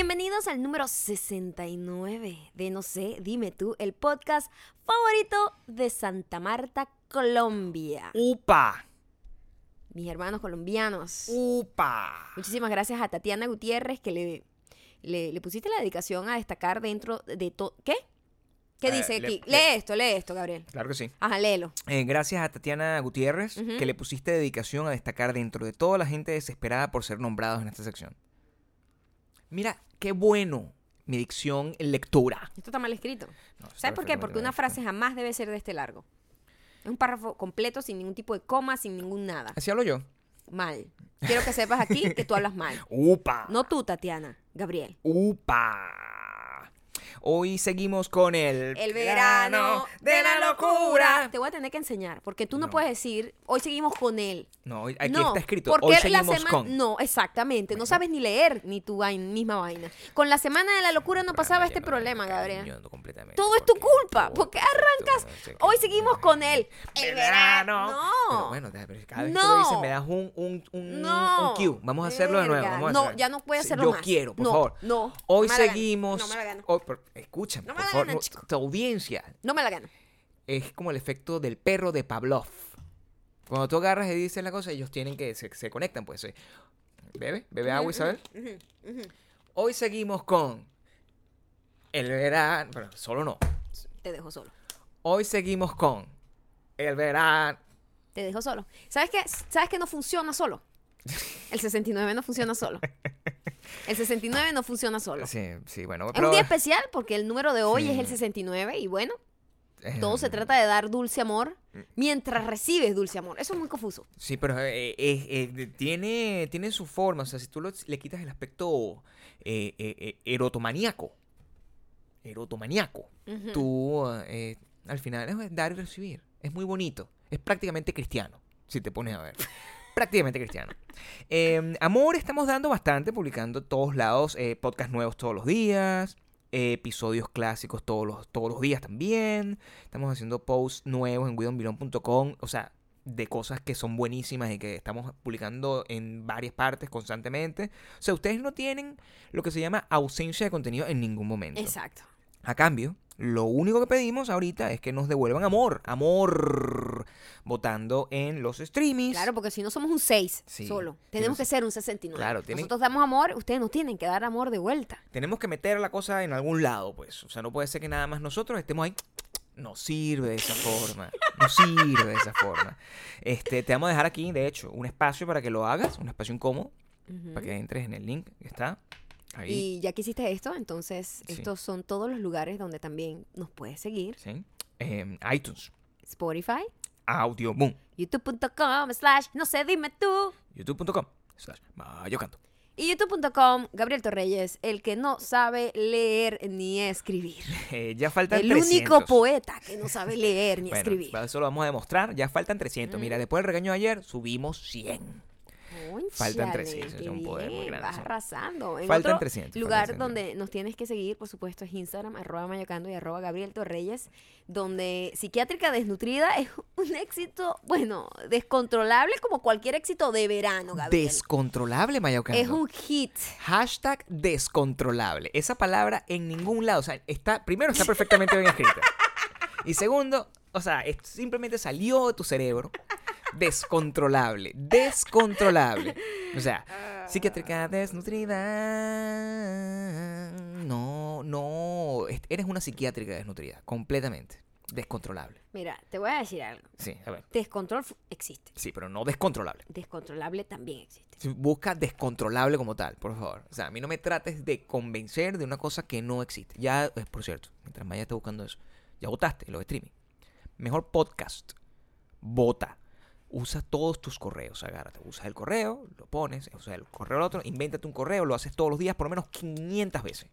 Bienvenidos al número 69 de No sé, dime tú, el podcast favorito de Santa Marta, Colombia. ¡Upa! Mis hermanos colombianos. ¡Upa! Muchísimas gracias a Tatiana Gutiérrez que le, le, le pusiste la dedicación a destacar dentro de todo. ¿Qué? ¿Qué Eh, dice aquí? le- lee esto, lee esto, Gabriel. Claro que sí. Ajá, léelo. Eh, gracias a Tatiana Gutiérrez, que le pusiste dedicación a destacar dentro de toda la gente desesperada por ser nombrados en esta sección. Mira, qué bueno mi dicción en lectura. Esto está mal escrito. No, ¿Sabes por qué? Porque una frase jamás debe ser de este largo. Es un párrafo completo, sin ningún tipo de coma, sin ningún nada. Así hablo yo. Mal. Quiero que sepas aquí que tú hablas mal. ¡Upa! No tú, Tatiana. Gabriel. ¡Upa! Hoy seguimos con el... El verano de la locura. Te voy a tener que enseñar, porque tú no, No. puedes decir, hoy seguimos con él. No, hoy- aquí no, está escrito. porque Hoy la seguimos semana- con... No, exactamente. No sabes ni leer ni tu misma vaina. Con la semana de la locura no pasaba este problema, Gabriel. completamente, Todo es tu porque culpa. todo- ¿Por qué todo- arrancas? Hoy seguimos con él. El verano. Pero No. bueno, pero cada vez que No. lo dices me das un, un, un, No. un cue. Vamos a hacerlo de nuevo. Verga. vamos a No, ya no puedes Sí, hacerlo Yo más. quiero, por No, favor. no, Hoy no me la gano. seguimos. No me la gano. hoy- pero escúchame, No me por la favor. gano, no, chico. tu audiencia No me la gano. es como el efecto del perro de Pavlov. Cuando tú agarras y dices la cosa, ellos tienen que. Se, se conectan, pues. eh. Bebe, bebe agua, Isabel. Hoy seguimos con. El verano. Solo no. Te dejo solo. Hoy seguimos con. El verano. Te dejo solo. ¿Sabes qué? ¿Sabes que no funciona solo? El 69 no funciona solo. El 69 no funciona solo. Sí, sí, bueno. Es pero- un día especial porque el número de hoy Sí. es el 69 y bueno, eh, todo se trata de dar dulce amor mientras recibes dulce amor. Eso es muy confuso. Sí, pero eh, eh, eh, tiene, tiene su forma. O sea, si tú lo- le quitas el aspecto erotomaníaco, erotomaníaco, Ujú. tú al final es dar y recibir. Es muy bonito. Es prácticamente cristiano, si te pones a ver. Prácticamente cristiano. Eh, amor estamos dando bastante, publicando todos lados, eh, podcast nuevos todos los días. eh, episodios clásicos todos los, todos los días también. Estamos haciendo posts nuevos en widonbilon.com. O sea, de cosas que son buenísimas y que estamos publicando en varias partes constantemente. O sea, ustedes no tienen lo que se llama ausencia de contenido en ningún momento. Exacto. A cambio, lo único que pedimos ahorita es que nos devuelvan amor. Amor. Votando en los streamings. Claro, porque si no somos un 6 Sí. solo. Tenemos que ser un 69. Claro, tienen- Nosotros damos amor, ustedes nos tienen que dar amor de vuelta. Tenemos que meter la cosa en algún lado, pues. O sea, no puede ser que nada más nosotros estemos ahí. No sirve de esa forma. No sirve de esa forma. Este, te vamos a dejar aquí, de hecho, un espacio para que lo hagas, un espacio incómodo, Ujú. para que entres en el link que está ahí. Y ya que hiciste esto, entonces Sí. estos son todos los lugares donde también nos puedes seguir. ¿sí? Em, iTunes, Spotify, Audio Boom, youtube.com slash no sé, dime tú. youtube.com, slash Mayocanto. Y youtube.com, Gabriel Torreyes, el que no sabe leer ni escribir. Eh, ya faltan El 300. único poeta que no sabe leer ni Bueno, escribir. eso lo vamos a demostrar. Ya faltan 300. Mira, después del regaño de ayer, subimos 100. Faltan Cónchale, 300, es un poder muy grande, Vas arrasando. En Faltan otro 300, faltan lugar 300. donde nos tienes que seguir, por supuesto, es Instagram, arroba mayocando y arroba Gabriel Torreyes, donde Psiquiátrica Desnutrida es un éxito, bueno, descontrolable como cualquier éxito de verano, Gabriel. Descontrolable, Mayocanto. es un hit. Hashtag descontrolable. Esa palabra en ningún lado. O sea, está, primero está perfectamente bien escrita. Y segundo, o sea, es- simplemente salió de tu cerebro. Descontrolable. Descontrolable. O sea, psiquiátrica desnutrida. No, no. es- Eres una psiquiátrica desnutrida. Completamente. Descontrolable. Mira, te voy a decir algo. Sí, a ver. Descontrol existe. Sí, pero no descontrolable. Descontrolable también existe. Busca descontrolable como tal, por favor. O sea, a mí no me trates de convencer de una cosa que no existe. Ya, eh, por cierto, mientras Maya está buscando eso, ya votaste en los streaming. Mejor podcast. Vota. Usa todos tus correos, agárrate. Usa el correo, lo pones, usa el correo al otro, invéntate un correo, lo haces todos los días por lo menos 500 veces.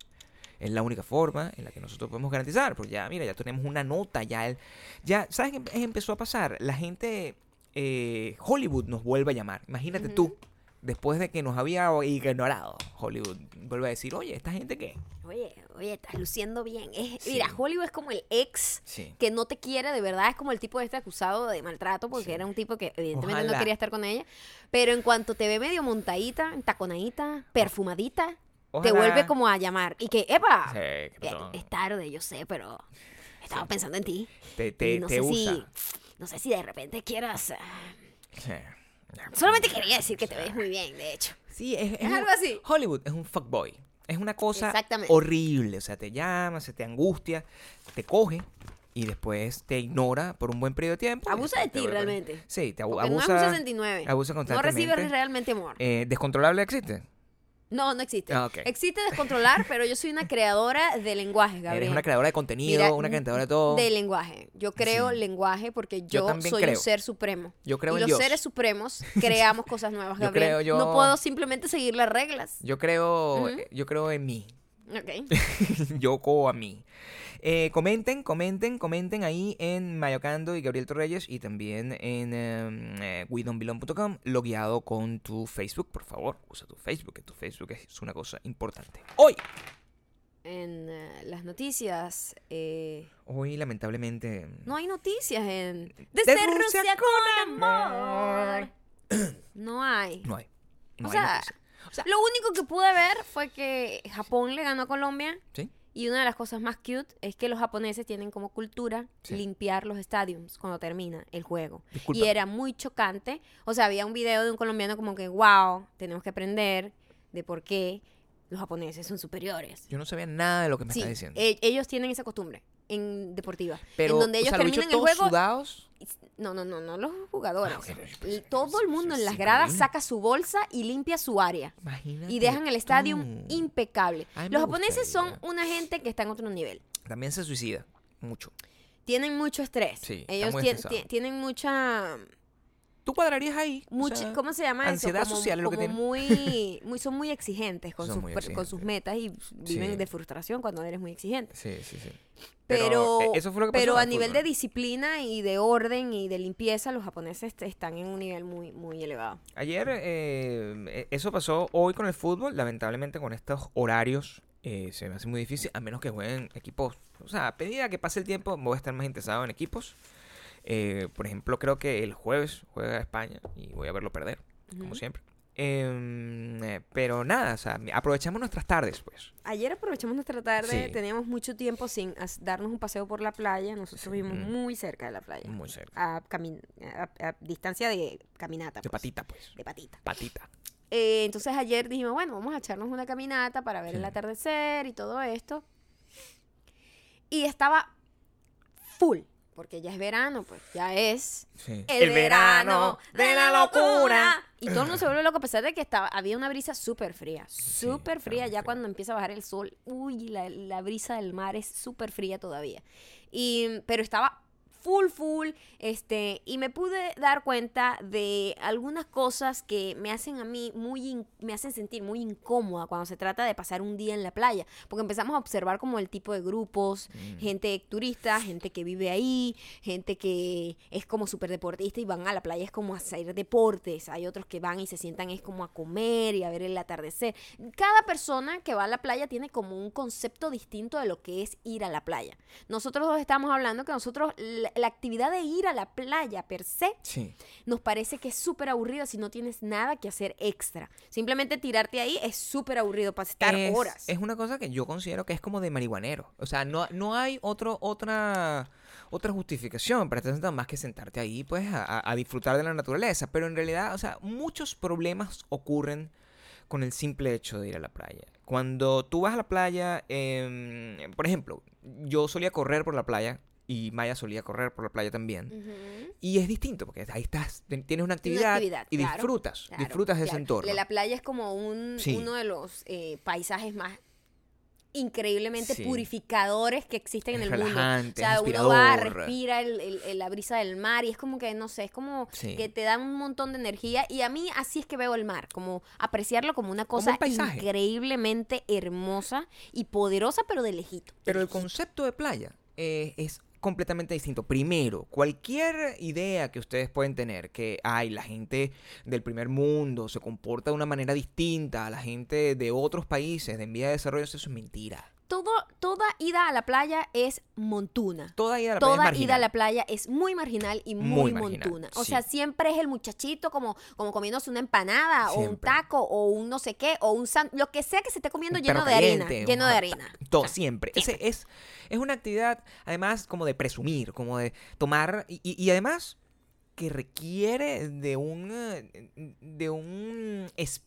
Es la única forma en la que nosotros podemos garantizar. Porque ya, mira, ya tenemos una nota, ya el, ya, ¿sabes qué em- empezó a pasar? La gente, eh, Hollywood nos vuelve a llamar. Imagínate tú, después de que nos había ignorado, Hollywood vuelve a decir, oye, ¿esta gente qué? Oye, oye, estás luciendo bien. Es, Sí. Mira, Hollywood es como el ex Sí. que no te quiere de verdad. Es como el tipo este acusado de maltrato porque Sí. era un tipo que evidentemente no quería estar con ella. Pero en cuanto te ve medio montadita, taconadita, perfumadita, te vuelve como a llamar. Y que, ¡epa! Sí, ¿qué Eh, pasó? Es tarde, yo sé, pero estaba pensando en ti. Te, Y no te sé usa. si, no sé si de repente quieras. eh, Sí. Solamente quería decir que te ves muy bien, de hecho. Sí, es, Es algo así. Hollywood es un fuckboy. Es una cosa horrible. O sea, te llama, se te angustia, te coge y después te ignora por un buen periodo de tiempo. Abusa de ti realmente. Sí, te Porque abusa. no un 69. abusa no constantemente. recibes realmente amor. Eh, ¿Descontrolable existe? No, no existe. Ah. Existe descontrolar, pero yo soy una creadora de lenguaje, Gabriel. Eres una creadora de contenido, Mira, una creadora de todo. De lenguaje. Yo creo Sí. lenguaje porque Yo soy creo. un ser supremo. Yo creo y en los Dios. seres supremos creamos cosas nuevas, Yo Gabriel. creo yo- No puedo simplemente seguir las reglas. Yo creo, eh, yo creo en mí. Ok. yo co a mí. Eh, comenten, comenten, comenten ahí en Mayocando y Gabriel Torreyes y también en em, eh, wedonbelong.com logueado con tu Facebook, por favor. Usa tu Facebook, que tu Facebook es una cosa importante. Hoy, En eh, las noticias, eh, hoy lamentablemente... no hay noticias en... Desde Desde Rusia Rusia con amor. No hay. No hay. No O hay sea. O sea, Lo único que pude ver fue que Japón le ganó a Colombia. ¿sí? Y una de las cosas más cute es que los japoneses tienen como cultura Sí. limpiar los estadios cuando termina el juego. Disculpa. Y era muy chocante. O sea, había un video de un colombiano como que, wow, tenemos que aprender de por qué los japoneses son superiores. Yo no sabía nada de lo que me Sí, está diciendo. e- ellos tienen esa costumbre en deportiva. Pero, en donde o ellos sea, los terminan el juego. sudados. No, no, no, no los jugadores. Ah, Todo el mundo en las gradas saca su bolsa y limpia su área. Imagínate Y dejan el estadio impecable. Ay, Los japoneses son una gente que está en otro nivel. También se suicida. Mucho. Tienen mucho estrés. Sí, Ellos tien- tienen mucha, ¿Tú cuadrarías ahí? O sea, ¿cómo se llama ansiedad eso? Como, social es lo que como muy, muy, son muy exigentes con, Son sus, muy con sus metas y viven Sí. de frustración cuando eres muy exigente. Sí, sí, sí. Pero, eh, eso fue lo que pasó pero a el nivel de disciplina y de orden y de limpieza, los japoneses est- están en un nivel muy, muy elevado. Ayer, eh, eh, eso pasó hoy con el fútbol. Lamentablemente, con estos horarios, eh, se me hace muy difícil, a menos que jueguen equipos. O sea, a medida que pase el tiempo, voy a estar más interesado en equipos. Eh, por ejemplo, creo que el jueves juega España y voy a verlo perder, como siempre. Em, eh, pero nada, o sea, aprovechamos nuestras tardes, pues. Ayer aprovechamos nuestra tarde, Sí. teníamos mucho tiempo sin darnos un paseo por la playa. Nosotros Sí. vivimos Mm. muy cerca de la playa. Muy cerca. A, camin- a- a distancia de caminata. De pues, patita, pues. De patita. Patita. Eh, entonces ayer dijimos, bueno, vamos a echarnos una caminata para ver el atardecer y todo esto. Y estaba full, porque ya es verano, pues ya es Sí. el, verano de la locura. Y todo el mundo se vuelve loco a pesar de que estaba, había una brisa súper fría, súper fría. Ya cuando empieza a bajar el sol, uy, la, la brisa del mar es súper fría todavía. Y, pero estaba full, full, este, y me pude dar cuenta de algunas cosas que me hacen a mí muy, me hacen sentir muy incómoda cuando se trata de pasar un día en la playa, porque empezamos a observar como el tipo de grupos, Mm. gente turista, gente que vive ahí, gente que es como súper deportista y van a la playa es como a hacer deportes, hay otros que van y se sientan es como a comer y a ver el atardecer. Cada persona que va a la playa tiene como un concepto distinto de lo que es ir a la playa. Nosotros dos estamos hablando que nosotros la, actividad de ir a la playa per se Sí. nos parece que es súper aburrida si no tienes nada que hacer extra. Simplemente tirarte ahí es súper aburrido para estar es, horas. Es una cosa que yo considero que es como de marihuanero. O sea, no, no hay otro, otra, otra justificación para estar sentado más que sentarte ahí, pues, a, a- a disfrutar de la naturaleza. Pero en realidad, o sea, muchos problemas ocurren con el simple hecho de ir a la playa. Cuando tú vas a la playa, em, por ejemplo, yo solía correr por la playa y Maya solía correr por la playa también. Y es distinto, porque ahí estás, tienes una actividad, actividad, y claro, disfrutas, Claro, disfrutas de ese entorno. La playa es como un, Sí. uno de los eh, paisajes más increíblemente Sí. purificadores que existen en el mundo. O sea, uno va, respira el- el- el- la brisa del mar y es como que, no sé, es como Sí. que te dan un montón de energía y a mí así es que veo el mar, como apreciarlo como una Como un cosa increíblemente hermosa y poderosa, pero de lejito. Pero el concepto de playa eh, es completamente distinto. Primero, cualquier idea que ustedes pueden tener, que hay la gente del primer mundo se comporta de una manera distinta a la gente de otros países de en vía de desarrollo, eso es mentira. Toda ida a la playa es montuna. Toda ida a la playa es Toda ida a la playa es muy marginal y muy, Muy marginal, montuna. O sí. sea, siempre es el muchachito como, como comiéndose una empanada o un taco o un no sé qué o un san- lo que sea que se esté comiendo lleno de arena, caliente, lleno de hot arena. Todo, O sea, siempre. Ese es, es una actividad, además, como de presumir, como de tomar. Y, y- y además, que requiere de un. eh, de un espíritu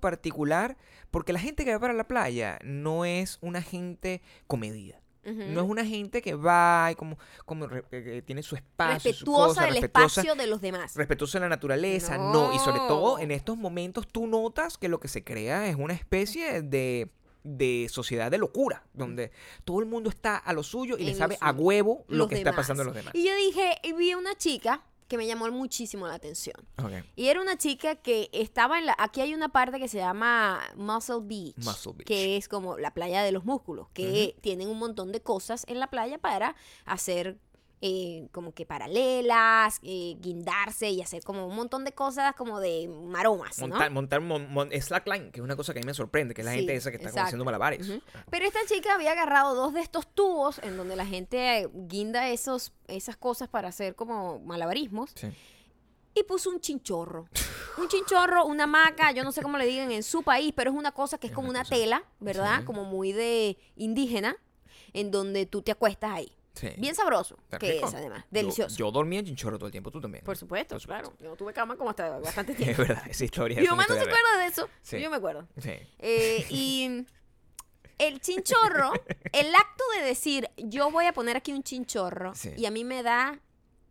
particular. Porque la gente que va para la playa no es una gente comedida. No es una gente que va y como, como eh, tiene su espacio, su respetuosa cosa, del respetuosa, espacio de los demás. respetuosa de la naturaleza, no. Y sobre todo en estos momentos tú notas que lo que se crea es una especie de, de sociedad de locura, donde todo el mundo está a lo suyo y En le sabe a huevo lo que está pasando a los demás. Y yo dije, y vi una chica que me llamó muchísimo la atención. Ok. Y era una chica que estaba en la... Aquí hay una parte que se llama Muscle Beach. Muscle Beach. Que es como la playa de los músculos. Que tienen un montón de cosas en la playa para hacer... eh, como que paralelas, eh, guindarse y hacer como un montón de cosas como de maromas, ¿no? Montar, montar mon- mon- slackline, que es una cosa que a mí me sorprende, que es la Sí, gente esa que está como haciendo malabares. Ujú. Pero esta chica había agarrado dos de estos tubos en donde la gente guinda esos, esas cosas para hacer como malabarismos Sí. y puso un chinchorro. Un chinchorro, una hamaca, yo no sé cómo le digan en su país, pero es una cosa que es como una tela, ¿verdad? sí. Como muy de indígena, en donde tú te acuestas ahí. Sí. Bien sabroso, Está que rico. es además, delicioso. Yo, dormía en chinchorro todo el tiempo, tú también. Por supuesto, Por supuesto. claro. Yo no tuve cama como hasta bastante Es tiempo. verdad, esa historia Mi es mamá no se acuerda de eso, Sí. yo me acuerdo. Sí. Eh, y el chinchorro, el acto de decir, yo voy a poner aquí un chinchorro Sí. y a mí me da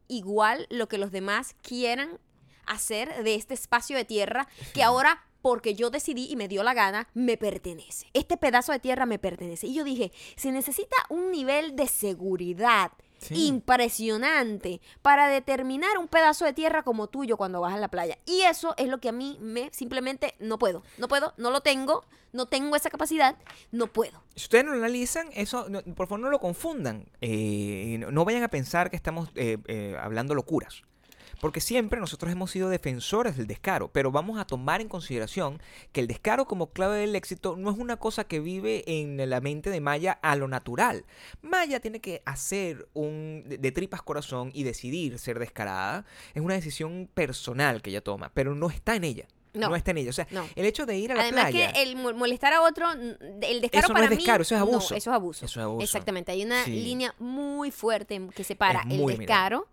igual lo que los demás quieran hacer de este espacio de tierra que ahora porque yo decidí y me dio la gana, me pertenece. Este pedazo de tierra me pertenece. Y yo dije, se necesita un nivel de seguridad Sí. impresionante para determinar un pedazo de tierra como tuyo cuando vas a la playa. Y eso es lo que a mí me simplemente no puedo. No puedo, no lo tengo, no tengo esa capacidad, no puedo. Si ustedes no lo analizan, eso, no- por favor no lo confundan. Eh, no, no vayan a pensar que estamos eh, eh, hablando locuras. Porque siempre nosotros hemos sido defensores del descaro, pero vamos a tomar en consideración que el descaro como clave del éxito no es una cosa que vive en la mente de Maya a lo natural. Maya tiene que hacer un de, tripas corazón y decidir ser descarada. Es una decisión personal que ella toma, pero no está en ella. No. No, está en ella. O sea, No. el hecho de ir a la Además playa. que el mo- molestar a otro, el descaro Eso no para es mí, descaro, eso es no, abuso. eso es abuso. Eso es abuso. Exactamente, hay una Sí. línea muy fuerte que separa el mira. descaro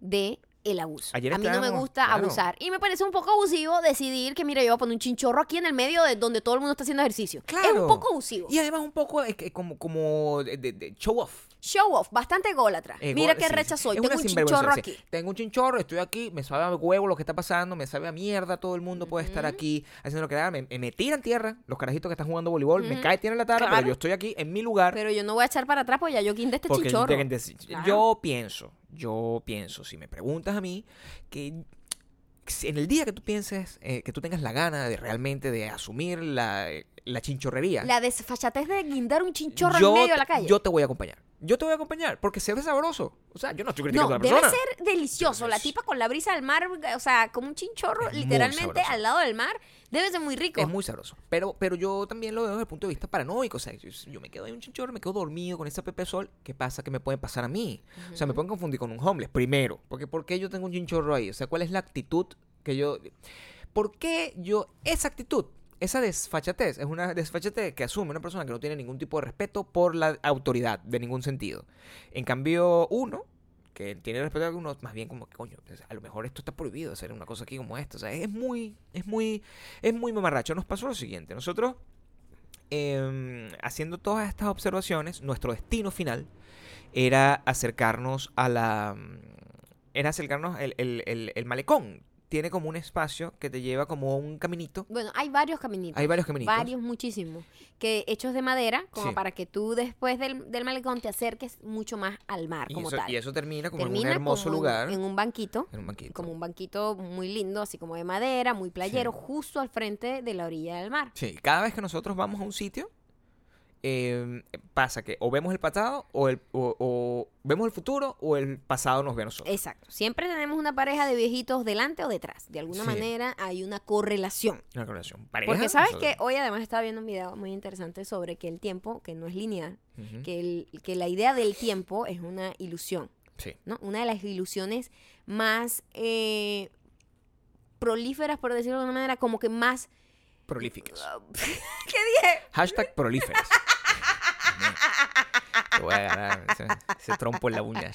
de el abuso. Ayer a mí no me gusta claro. abusar. Y me parece un poco abusivo decidir que, mira, yo voy a poner un chinchorro aquí en el medio de donde todo el mundo está haciendo ejercicio. Es Claro. un poco abusivo. Y además un poco eh, como, como de show off. Show off, bastante ególatra. Mira qué sí, recha sí. soy. Es Tengo una un sinvergüenza, chinchorro sí. aquí. Tengo un chinchorro, estoy aquí, me sabe a huevo lo que está pasando, me sabe a mierda, todo el mundo puede estar aquí haciendo lo que haga. Me, me tiran tierra, los carajitos que están jugando voleibol, me cae tierra en la tarde, Claro. pero yo estoy aquí en mi lugar. Pero yo no voy a echar para atrás porque ya yo guindé este porque chinchorro. deben decir- Claro. Yo pienso, yo pienso, si me preguntas a mí, que si en el día que tú pienses, eh, que tú tengas la gana de realmente de asumir la, la chinchorrería, La desfachatez de guindar un chinchorro en medio de te- la calle. Yo te voy a acompañar. Yo te voy a acompañar porque se ve sabroso. O sea, yo no estoy criticando No, a la debe persona. ser delicioso. La tipa con la brisa del mar, o sea, como un chinchorro, Es literalmente al lado del mar. Debe ser muy rico. Es muy sabroso. Pero, pero yo también lo veo desde el punto de vista paranoico. O sea, yo, yo me quedo ahí un chinchorro, me quedo dormido con ese pepe sol. ¿Qué pasa? ¿Qué me puede pasar a mí? O sea, me pueden confundir con un homeless. Primero, porque ¿por qué yo tengo un chinchorro ahí? O sea, ¿cuál es la actitud que yo... ¿Por qué yo... Esa actitud, esa desfachatez, es una desfachatez que asume una persona que no tiene ningún tipo de respeto por la autoridad, de ningún sentido. En cambio, uno que tiene respeto a uno, más bien como que, coño, a lo mejor esto está prohibido hacer una cosa aquí como esta. O sea, es muy, es muy, es muy mamarracho. Nos pasó lo siguiente. Nosotros, em, haciendo todas estas observaciones, nuestro destino final era acercarnos a la... Era acercarnos el- el- el malecón. Tiene como un espacio que te lleva como un caminito. Bueno, hay varios caminitos. Hay varios caminitos. Varios, muchísimos. Que hechos de madera, como Sí. para que tú después del, del malecón te acerques mucho más al mar, Y como eso, tal. y eso termina como en un hermoso como en- lugar. En un banquito. en un banquito. Como un banquito muy lindo, así como de madera, muy playero, Sí. justo al frente de la orilla del mar. Sí, cada vez que nosotros vamos a un sitio, eh, pasa que o vemos el pasado o, el, o, o vemos el futuro o el pasado nos ve a nosotros. Exacto. Siempre tenemos una pareja de viejitos delante o detrás. De alguna Sí. manera hay una correlación. Una relación. Pareja, Porque sabes nosotros- que hoy además estaba viendo un video muy interesante sobre que el tiempo, que no es lineal, que, el- que la idea del tiempo es una ilusión. Sí. ¿no? Una de las ilusiones más eh, prolíferas, por decirlo de alguna manera, como que más... Prolíficas. ¿Qué dije? Hashtag prolíferas. Te voy a agarrar ese, ese trompo en la uña.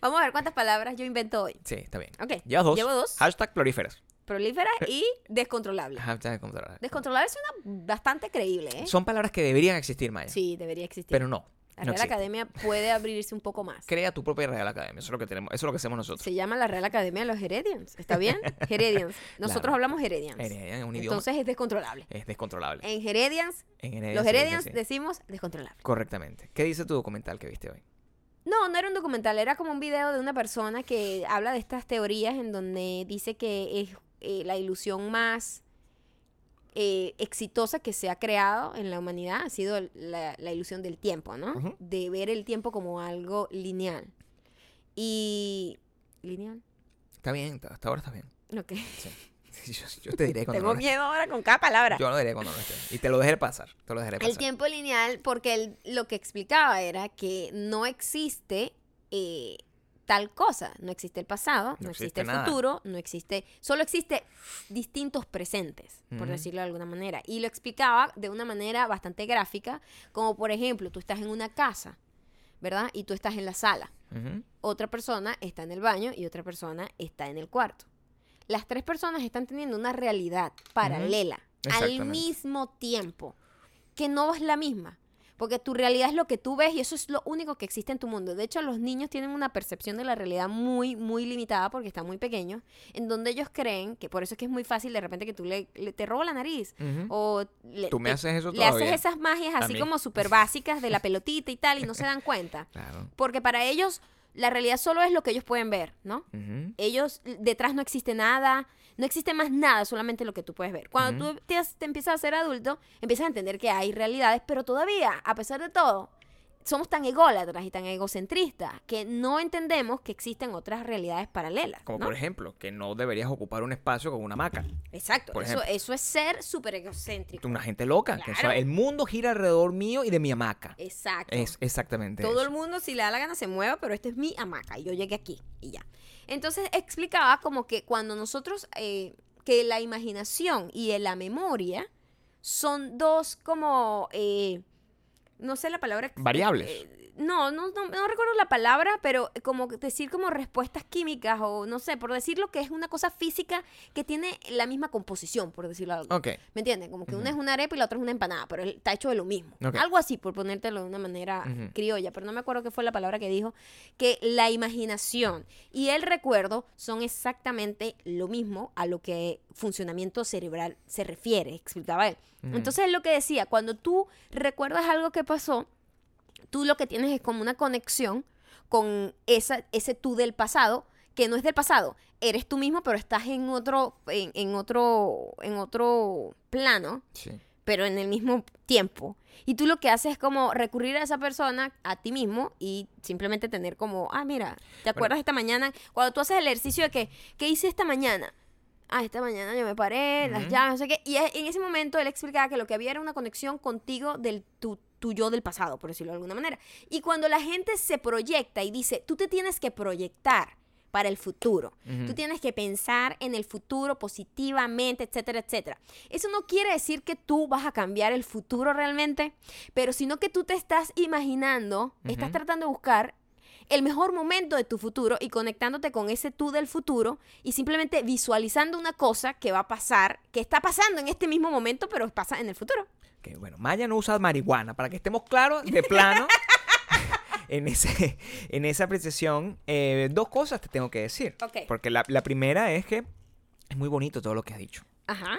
Vamos a ver cuántas palabras yo invento hoy. Sí, está bien. Ok. Llevas dos. Llevo dos. Hashtag prolíferas. Prolífera y descontrolable. Hashtag controlar. Descontrolable suena bastante creíble, ¿eh? Son palabras que deberían existir, Maya. Sí, debería existir. Pero no. La Real. Academia puede abrirse un poco más. Crea tu propia Real Academia. Eso es lo que tenemos. Eso es lo que hacemos nosotros. Se llama la Real Academia de los Heredians. ¿Está bien? Heredians. Nosotros Claro. hablamos Heredians. Heredian es un idioma. Entonces es descontrolable. es descontrolable. En Heredians, En Heredia los Heredians decimos descontrolable. Correctamente. ¿Qué dice tu documental que viste hoy? No, no era un documental, era como un video de una persona que habla de estas teorías en donde dice que es eh, la ilusión más eh, exitosa que se ha creado en la humanidad, ha sido la, la ilusión del tiempo, ¿no? De ver el tiempo como algo lineal. Y... ¿Lineal? Está bien, hasta ahora está bien. Ok. Yo, yo te diré cuando Tengo no miedo ahora con cada palabra. Yo lo diré cuando no esté. Y te lo dejaré pasar. Te lo dejaré pasar. El tiempo lineal, porque él lo que explicaba era que no existe eh, tal cosa. No existe el pasado, no, No existe, existe el nada. futuro, no existe. Solo existe distintos presentes, por decirlo de alguna manera. Y lo explicaba de una manera bastante gráfica, como por ejemplo, tú estás en una casa, ¿verdad? Y tú estás en la sala. Otra persona está en el baño y otra persona está en el cuarto. Las tres personas están teniendo una realidad paralela al mismo tiempo, que no es la misma. Porque tu realidad es lo que tú ves y eso es lo único que existe en tu mundo. De hecho, los niños tienen una percepción de la realidad muy, muy limitada porque están muy pequeños, en donde ellos creen que por eso es que es muy fácil de repente que tú le, le- te robo la nariz o le, Tú me te- haces eso le haces esas magias así como súper básicas de la pelotita y tal y no se dan cuenta. Claro. Porque para ellos la realidad solo es lo que ellos pueden ver, ¿no? Ellos, detrás no existe nada, no existe más nada, solamente lo que tú puedes ver. Cuando tú te, te empiezas a ser adulto, empiezas a entender que hay realidades, pero todavía, a pesar de todo, somos tan ególatras y tan egocentristas que no entendemos que existen otras realidades paralelas. Como ¿no? por ejemplo, que no deberías ocupar un espacio con una hamaca. Exacto, por eso, ejemplo. eso es ser súper egocéntrico. Una gente loca. que, el mundo gira alrededor mío y de mi hamaca. Exacto. Es exactamente Todo eso. el mundo, si le da la gana, se mueva, pero esta es mi hamaca y yo llegué aquí y ya. Entonces explicaba como que cuando nosotros, eh, que la imaginación y la memoria son dos como, eh, no sé la palabra. Variables. eh, no, no, no, no recuerdo la palabra, pero como decir como respuestas químicas o no sé, por decirlo que es una cosa física que tiene la misma composición, por decirlo algo. Ok. ¿Me entiendes? Como que una es una arepa y la otra es una empanada, pero está hecho de lo mismo. Algo así, por ponértelo de una manera criolla, pero no me acuerdo qué fue la palabra que dijo, que la imaginación y el recuerdo son exactamente lo mismo a lo que funcionamiento cerebral se refiere, explicaba él. Ujú. Entonces, lo que decía, cuando tú recuerdas algo que pasó, tú lo que tienes es como una conexión con esa, ese tú del pasado, que no es del pasado, eres tú mismo, pero estás en otro, en, en otro, en otro plano, Sí. pero en el mismo tiempo. Y tú lo que haces es como recurrir a esa persona, a ti mismo, y simplemente tener como, ah, mira, ¿te acuerdas esta mañana? Cuando tú haces el ejercicio de que, ¿qué hice esta mañana? Ah, esta mañana yo me paré, las llaves, no sé qué. Y en ese momento él explicaba que lo que había era una conexión contigo del tu, tu yo del pasado, por decirlo de alguna manera. Y cuando la gente se proyecta y dice, tú te tienes que proyectar para el futuro. Tú tienes que pensar en el futuro positivamente, etcétera, etcétera. Eso no quiere decir que tú vas a cambiar el futuro realmente, pero sino que tú te estás imaginando, estás tratando de buscar el mejor momento de tu futuro y conectándote con ese tú del futuro y simplemente visualizando una cosa que va a pasar, que está pasando en este mismo momento, pero pasa en el futuro. Que bueno, Maya no usa marihuana, para que estemos claros, de plano. en, ese, en esa apreciación, eh, dos cosas te tengo que decir. Ok. Porque la, la primera es que es muy bonito todo lo que has dicho. Ajá.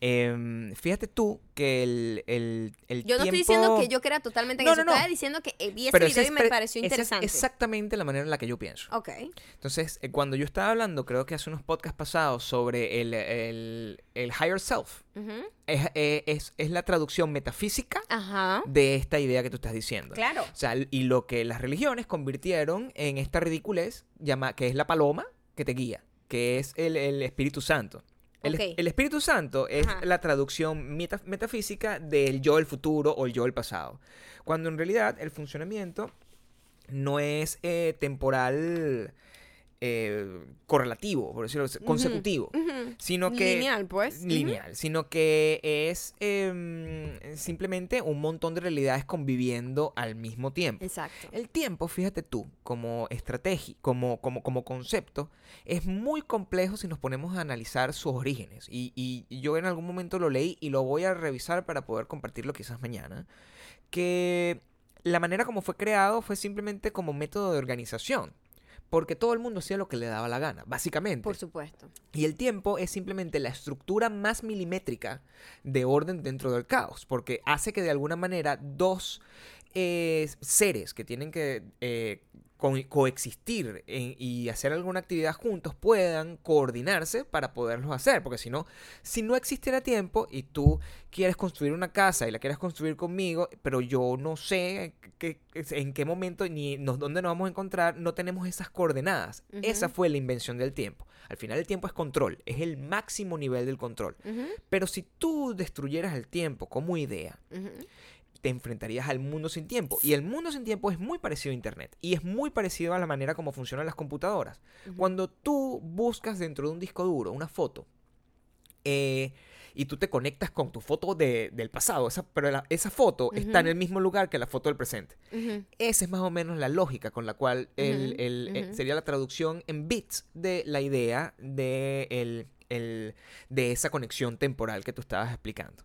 Em, fíjate tú que el, el, el Yo no estoy tiempo- diciendo que yo crea totalmente en No, eso. no, no. Estaba diciendo que eh, vi ese Pero video y me pareció esa es interesante. exactamente la manera en la que yo pienso. Ok. Entonces, eh, cuando yo estaba hablando, creo que hace unos podcasts pasados, sobre el, el, el higher self, Ujú. es, eh, es, es la traducción metafísica Ajá. de esta idea que tú estás diciendo. Claro. O sea, y lo que las religiones convirtieron en esta ridiculez, llama, que es la paloma que te guía, que es el, el Espíritu Santo. El, Espíritu Santo es Ajá. la traducción meta- metafísica del yo del futuro o el yo del pasado. Cuando en realidad el funcionamiento no es eh, temporal eh, correlativo, por decirlo así, consecutivo, sino que Lineal, pues. Lineal, sino que es em, simplemente un montón de realidades conviviendo al mismo tiempo. Exacto. El tiempo, fíjate tú, como estrategia, como, como, como concepto, es muy complejo si nos ponemos a analizar sus orígenes. Y- y yo en algún momento lo leí y lo voy a revisar para poder compartirlo quizás mañana. Que la manera como fue creado fue simplemente como método de organización. Porque todo el mundo hacía lo que le daba la gana, básicamente. Por supuesto. Y el tiempo es simplemente la estructura más milimétrica de orden dentro del caos, porque hace que de alguna manera dos eh, seres que tienen que eh, co- coexistir en- y hacer alguna actividad juntos puedan coordinarse para poderlos hacer, porque si no, si no existiera tiempo y tú quieres construir una casa y la quieres construir conmigo, pero yo no sé qué- en qué momento ni nos, dónde nos vamos a encontrar, no tenemos esas coordenadas. Ujú. Esa fue la invención del tiempo. Al final el tiempo es control, es el máximo nivel del control. Pero si tú destruyeras el tiempo como idea. Te enfrentarías al mundo sin tiempo. Y el mundo sin tiempo es muy parecido a Internet. Y es muy parecido a la manera como funcionan las computadoras. Cuando tú buscas dentro de un disco duro una foto, eh, y tú te conectas con tu foto de- del pasado, esa, pero la- esa foto está en el mismo lugar que la foto del presente. Esa es más o menos la lógica con la cual el- el- eh, sería la traducción en bits de la idea de, el- el- de esa conexión temporal que tú estabas explicando.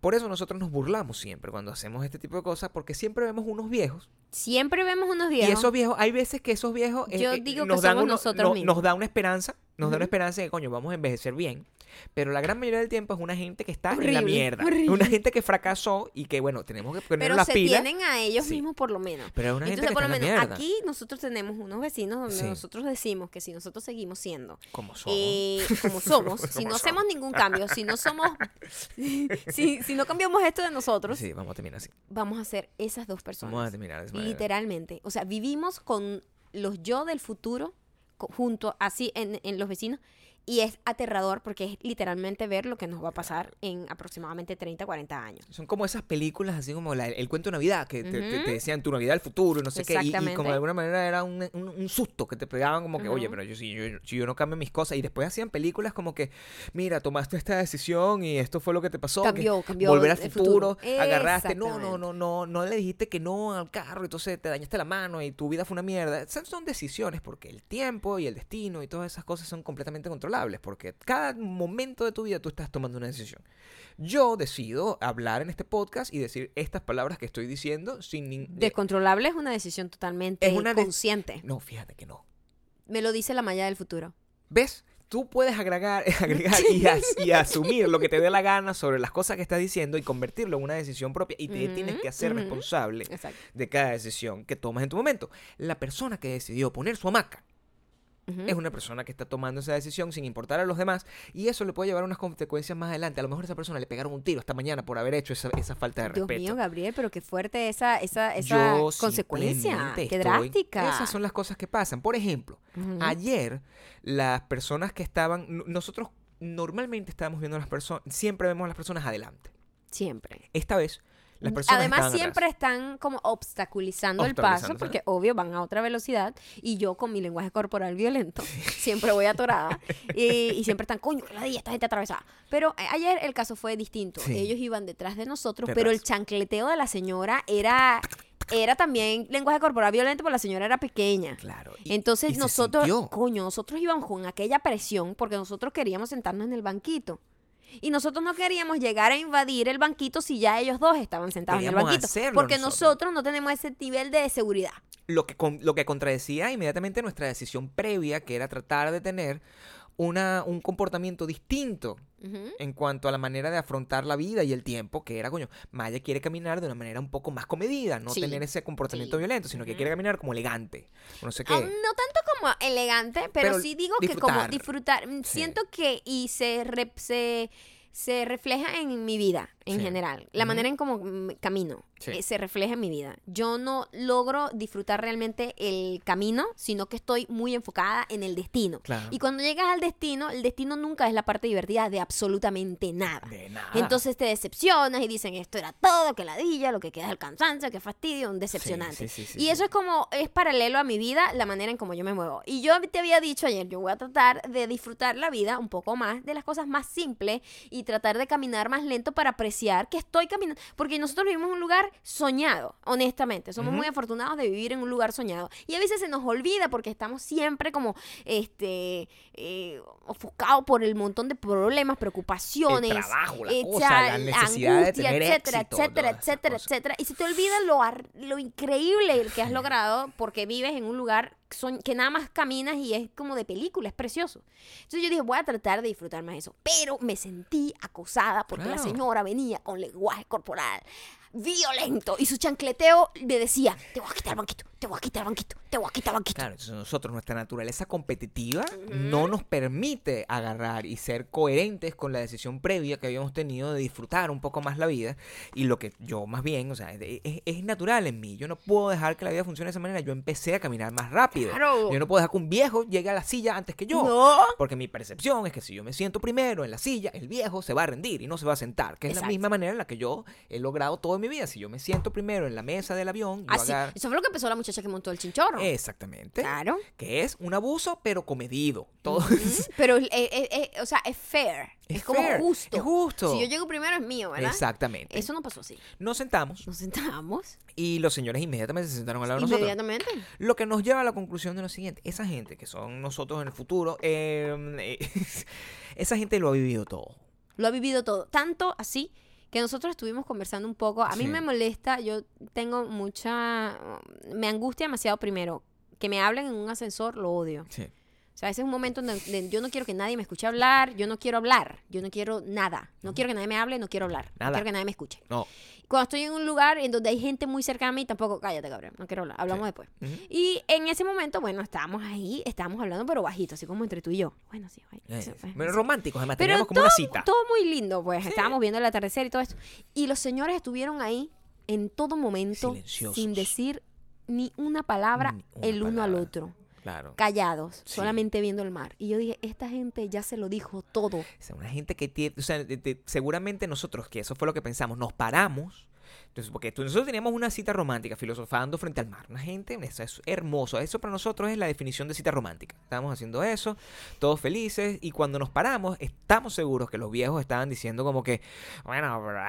Por eso nosotros nos burlamos siempre cuando hacemos este tipo de cosas, porque siempre vemos unos viejos. Siempre vemos unos viejos. Y esos viejos, hay veces que esos viejos eh, Yo eh, digo que nos, dan somos uno- nosotros no- mismos. nos da una esperanza, nos da una esperanza de que, coño, vamos a envejecer bien. Pero la gran mayoría del tiempo es una gente que está en la mierda. horrible. Una gente que fracasó y que, bueno, tenemos que poner pero las se pilas. tienen a ellos Sí. mismos por lo menos. Pero es una gente Entonces, que por lo menos mierda. aquí nosotros tenemos unos vecinos donde Sí. nosotros decimos que si nosotros seguimos siendo Como somos. eh, como somos, si no hacemos somos. ningún cambio, si no somos, si, si no cambiamos esto de nosotros, Sí, vamos a terminar así. vamos a ser esas dos Vamos a personas. terminar de esa manera. Literalmente. O sea, vivimos con los yo del futuro junto así en, en los vecinos y es aterrador porque es literalmente ver lo que nos va a pasar en aproximadamente 30, 40 años. Son como esas películas, así como la- el cuento de Navidad, que te, decían tu Navidad del futuro, no sé qué. Y- como de alguna manera era un, un- un susto que te pegaban, como que, oye, pero yo, si, yo, si yo no cambio mis cosas. Y después hacían películas como que, mira, tomaste esta decisión y esto fue lo que te pasó. que Cambió, cambió Volver al el futuro, futuro. agarraste. No, no, no, no, no le dijiste que no al carro, entonces te dañaste la mano y tu vida fue una mierda. Son decisiones porque el tiempo y el destino y todas esas cosas son completamente Porque cada momento de tu vida tú estás tomando una decisión. Yo decido hablar en este podcast y decir estas palabras que estoy diciendo sin ningún... Descontrolable es una decisión totalmente Es una de- consciente. No, fíjate que no. Me lo dice la malla del futuro. ¿Ves? Tú puedes agregar, agregar y, as- y asumir lo que te dé la gana sobre las cosas que estás diciendo y convertirlo en una decisión propia y te tienes que hacer responsable Exacto. de cada decisión que tomas en tu momento. La persona que decidió poner su hamaca Es una persona que está tomando esa decisión sin importar a los demás y eso le puede llevar a unas consecuencias más adelante. A lo mejor a esa persona le pegaron un tiro esta mañana por haber hecho esa, esa falta de Dios respeto. mío, Gabriel, pero qué fuerte esa, esa, esa Yo consecuencia. Qué estoy- drástica. Esas son las cosas que pasan. Por ejemplo, ayer las personas que estaban, nosotros normalmente estábamos viendo a las personas, siempre vemos a las personas adelante. Siempre. Esta vez las personas Además, siempre atrás. están como obstaculizando el paso, porque obvio van a otra velocidad y yo con mi lenguaje corporal violento siempre voy atorada y, y siempre están, coño, que la esta gente atravesada. Pero eh, ayer el caso fue distinto. Sí. Ellos iban detrás de nosotros, Detrás. pero el chancleteo de la señora era, era también lenguaje corporal violento, porque la señora era pequeña. Claro. y- Entonces y nosotros, coño, nosotros íbamos con aquella presión porque nosotros queríamos sentarnos en el banquito. Y nosotros no queríamos llegar a invadir el banquito si ya ellos dos estaban sentados en el banquito. hacerlo Porque nosotros. nosotros no tenemos ese nivel de seguridad. lo que, con- lo que contradecía inmediatamente nuestra decisión previa, que era tratar de tener una, un comportamiento distinto en cuanto a la manera de afrontar la vida y el tiempo, que era, coño, Maya quiere caminar de una manera un poco más comedida, no Sí, tener ese comportamiento sí. violento, sino que quiere caminar como elegante. No sé qué. Ah, no tanto como elegante, pero, Pero sí digo que como disfrutar. Mm, Sí. Siento que y se, re- se, se refleja en mi vida en Sí. general. La manera en cómo camino Sí. eh, se refleja en mi vida. Yo no logro disfrutar realmente el camino, sino que estoy muy enfocada en el destino. Claro. Y cuando llegas al destino, el destino nunca es la parte divertida de absolutamente nada. De nada. Entonces te decepcionas y dicen esto era todo, que ladilla, lo que queda es el cansancio, que fastidio, un decepcionante. sí, y eso es como, es paralelo a mi vida, la manera en cómo yo me muevo. Y yo te había dicho ayer, yo voy a tratar de disfrutar la vida un poco más de las cosas más simples y tratar de caminar más lento para apreciar que estoy caminando. Porque nosotros vivimos en un lugar soñado, honestamente. Somos muy afortunados de vivir en un lugar soñado. Y a veces se nos olvida porque estamos siempre como, este, eh, ofuscados por el montón de problemas, preocupaciones. El trabajo, la eh, cosa, la necesidad de tener etcétera, éxito, etcétera, etcétera, etcétera. Y se te olvida lo, lo increíble que has logrado porque vives en un lugar que nada más caminas y es como de película, es precioso. Entonces yo dije, voy a tratar de disfrutar más eso. Pero me sentí acosada porque la señora venía con lenguaje corporal violento y su chancleteo me decía, te voy a quitar el banquito, te voy a quitar el banquito, te voy a quitar el banquito. Claro, entonces nosotros, nuestra naturaleza competitiva no nos permite agarrar y ser coherentes con la decisión previa que habíamos tenido de disfrutar un poco más la vida. Y lo que yo más bien, o sea, es, es- es natural en mí. Yo no puedo dejar que la vida funcione de esa manera. Yo empecé a caminar más rápido. Claro. Yo no puedo dejar que un viejo llegue a la silla antes que yo. No. Porque mi percepción es que si yo me siento primero en la silla, el viejo se va a rendir y no se va a sentar. Que es la Exacto. misma manera en la que yo he logrado todo mi vida. Si yo me siento primero en la mesa del avión, Así, agarro- eso fue lo que empezó la muchacha que montó el chinchorro. Exactamente. Claro. Que es un abuso, pero comedido. Todo Pero, eh, eh, eh, o sea, es fair. Es, Es como fair, justo. es justo. Si yo llego primero es mío, ¿verdad? Exactamente. Eso no pasó así. Nos sentamos Nos sentamos y los señores inmediatamente se sentaron al lado de nosotros. inmediatamente. Lo que nos lleva a la conclusión de lo siguiente: esa gente que son nosotros en el futuro, eh, esa gente lo ha vivido todo. Lo ha vivido todo. Tanto así que nosotros estuvimos conversando un poco. A mí Sí. me molesta, yo tengo mucha... Me angustia demasiado primero. Que me hablen en un ascensor, lo odio. Sí. O sea, ese es un momento en donde yo no quiero que nadie me escuche hablar, yo no quiero hablar, yo no quiero nada. No quiero que nadie me hable, no quiero hablar. No Nada. quiero que nadie me escuche. No. Cuando estoy en un lugar en donde hay gente muy cercana a mí, tampoco, cállate, cabrón, no quiero hablar, hablamos Sí. después. Y en ese momento, bueno, estábamos ahí, estábamos hablando, pero bajito, así como entre tú y yo. Bueno, sí, bueno, Eh, sí, bueno, románticos, además, Pero teníamos como todo, una cita. todo muy lindo, pues. Estábamos viendo el atardecer y todo esto. Y los señores estuvieron ahí en todo momento sin decir ni una palabra Ni una el uno al otro. Claro. Callados, Sí. solamente viendo el mar. Y yo dije, esta gente ya se lo dijo todo. Sea, una gente que tiene, o sea, de- de- seguramente nosotros, que eso fue lo que pensamos, nos paramos. Entonces, porque nosotros teníamos una cita romántica filosofando frente al mar. Una gente, eso es hermoso. Eso para nosotros es la definición de cita romántica. Estábamos haciendo eso, todos felices, y cuando nos paramos, estamos seguros que los viejos estaban diciendo como que, bueno, pero,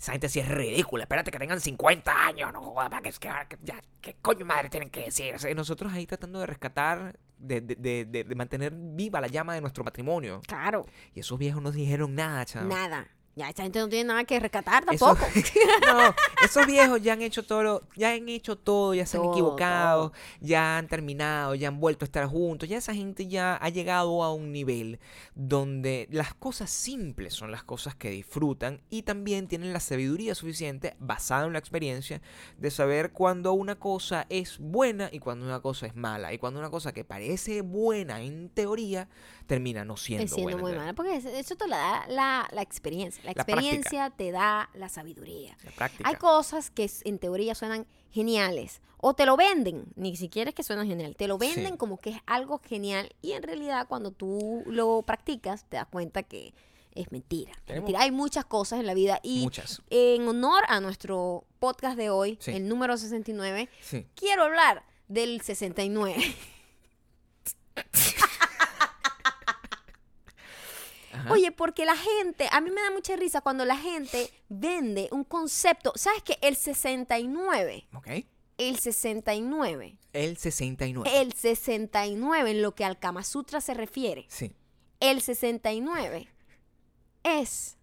esa gente sí es ridícula. Espérate que tengan 50 años, no jodas, que, que- que- ya, ¿qué coño madre tienen que decir? O sea, nosotros ahí tratando de rescatar, de, de- de- de- de mantener viva la llama de nuestro matrimonio. Claro, Y esos viejos no dijeron nada, chaval. nada. Ya, esta gente no tiene nada que rescatar tampoco. no, esos viejos ya han hecho todo, lo- ya han hecho todo, ya se han Todo, equivocado, ya han terminado, ya han vuelto a estar juntos, ya esa gente ya ha llegado a un nivel donde las cosas simples son las cosas que disfrutan y también tienen la sabiduría suficiente basada en la experiencia de saber cuando una cosa es buena y cuando una cosa es mala y cuando una cosa que parece buena en teoría termina no siendo, siendo buena. muy mala. Porque es- eso te la da la, la experiencia. La experiencia te da la sabiduría. La práctica. Hay cosas que en teoría suenan geniales o te lo venden, ni siquiera es que suenan genial, te lo venden Sí. como que es algo genial y en realidad cuando tú lo practicas te das cuenta que es mentira. mentira. Hay muchas cosas en la vida y Muchas. en honor a nuestro podcast de hoy, Sí. el número 69, Sí. quiero hablar del 69. Ajá. Oye, porque la gente, a mí me da mucha risa cuando la gente vende un concepto. ¿Sabes qué? El 69, Ok. el 69, El 69. el 69 en lo que al Kama Sutra se refiere, Sí. el 69 es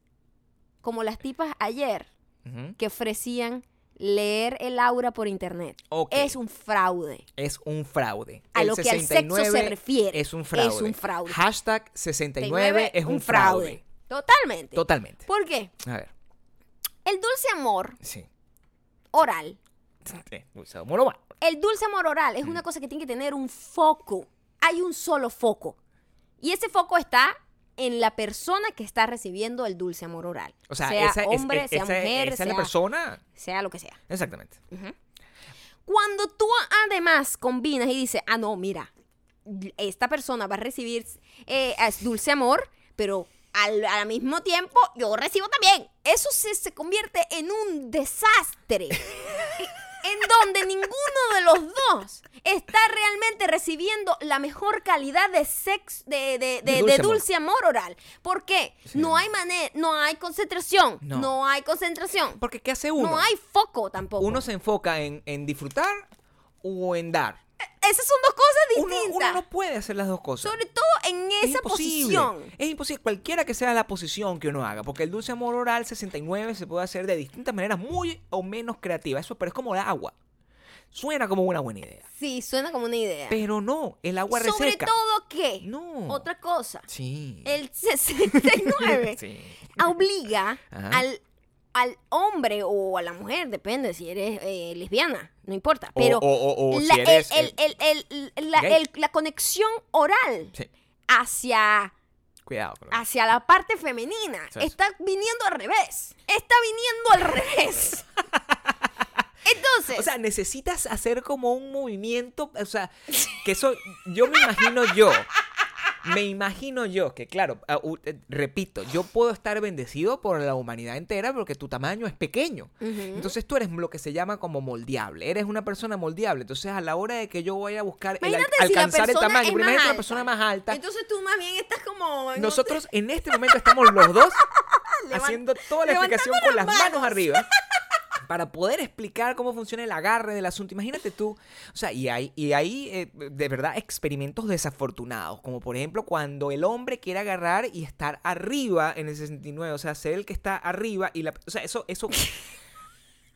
como las tipas ayer Ujú. que ofrecían leer el aura por internet es un fraude. Es un fraude. A El lo que al sexo se 69 refiere, Es un fraude. es un fraude. Hashtag 69 es un fraude. Totalmente. Totalmente. ¿Por qué? A ver. El dulce amor Sí. oral, Sí, dulce amor oral. el dulce amor oral es Mm. una cosa que tiene que tener un foco. Hay un solo foco. Y ese foco está en la persona que está recibiendo el dulce amor oral. O sea, sea esa, es- hombre, es- sea esa- mujer, esa es la sea- persona. sea lo que sea. Exactamente. Cuando tú además combinas y dices, ah, no, mira, esta persona va a recibir eh, es dulce amor, pero al, al mismo tiempo yo recibo también. Eso se, se convierte en un desastre. en donde ninguno de los dos está realmente recibiendo la mejor calidad de sex, de, de- de- De de dulce dulce, amor. amor oral. ¿Por qué? Sí. No hay manera, no hay concentración. No. No, hay concentración. Porque ¿qué hace uno? No hay foco tampoco. Uno se enfoca en, en disfrutar o en dar. Esas son dos cosas Uno, distintas. uno no puede hacer las dos cosas. Sobre todo en es esa posición. Es imposible, cualquiera que sea la posición que uno haga, porque el dulce amor oral 69 se puede hacer de distintas maneras, muy o menos creativas. Eso, pero es como el agua. Suena como una buena idea. Sí, suena como una idea. Pero no, el agua Sobre reseca. todo que, No. otra cosa, Sí. el 69 Sí. obliga Ajá. al, al hombre o a la mujer, depende si eres eh, lesbiana, no importa. Pero la, conexión oral Sí, hacia, cuidado hacia la parte femenina está viniendo al revés. Está viniendo al revés. Entonces, O sea, necesitas hacer como un movimiento, o sea, que eso, yo me imagino yo, me imagino yo que, claro, eh, repito, yo puedo estar bendecido por la humanidad entera porque tu tamaño es pequeño. Ujú. Entonces tú eres lo que se llama como moldeable, eres una persona moldeable. Entonces a la hora de que yo voy a buscar el si alcanzar el tamaño, primero es una persona más alta. Entonces tú más bien estás como... en Nosotros en este momento estamos los dos haciendo toda la explicación con las las manos manos. arriba para poder explicar cómo funciona el agarre del asunto. Imagínate tú, o sea, y hay, y hay eh, de verdad experimentos desafortunados, como por ejemplo cuando el hombre quiere agarrar y estar arriba en el 69, o sea, ser el que está arriba y la... O sea, eso... eso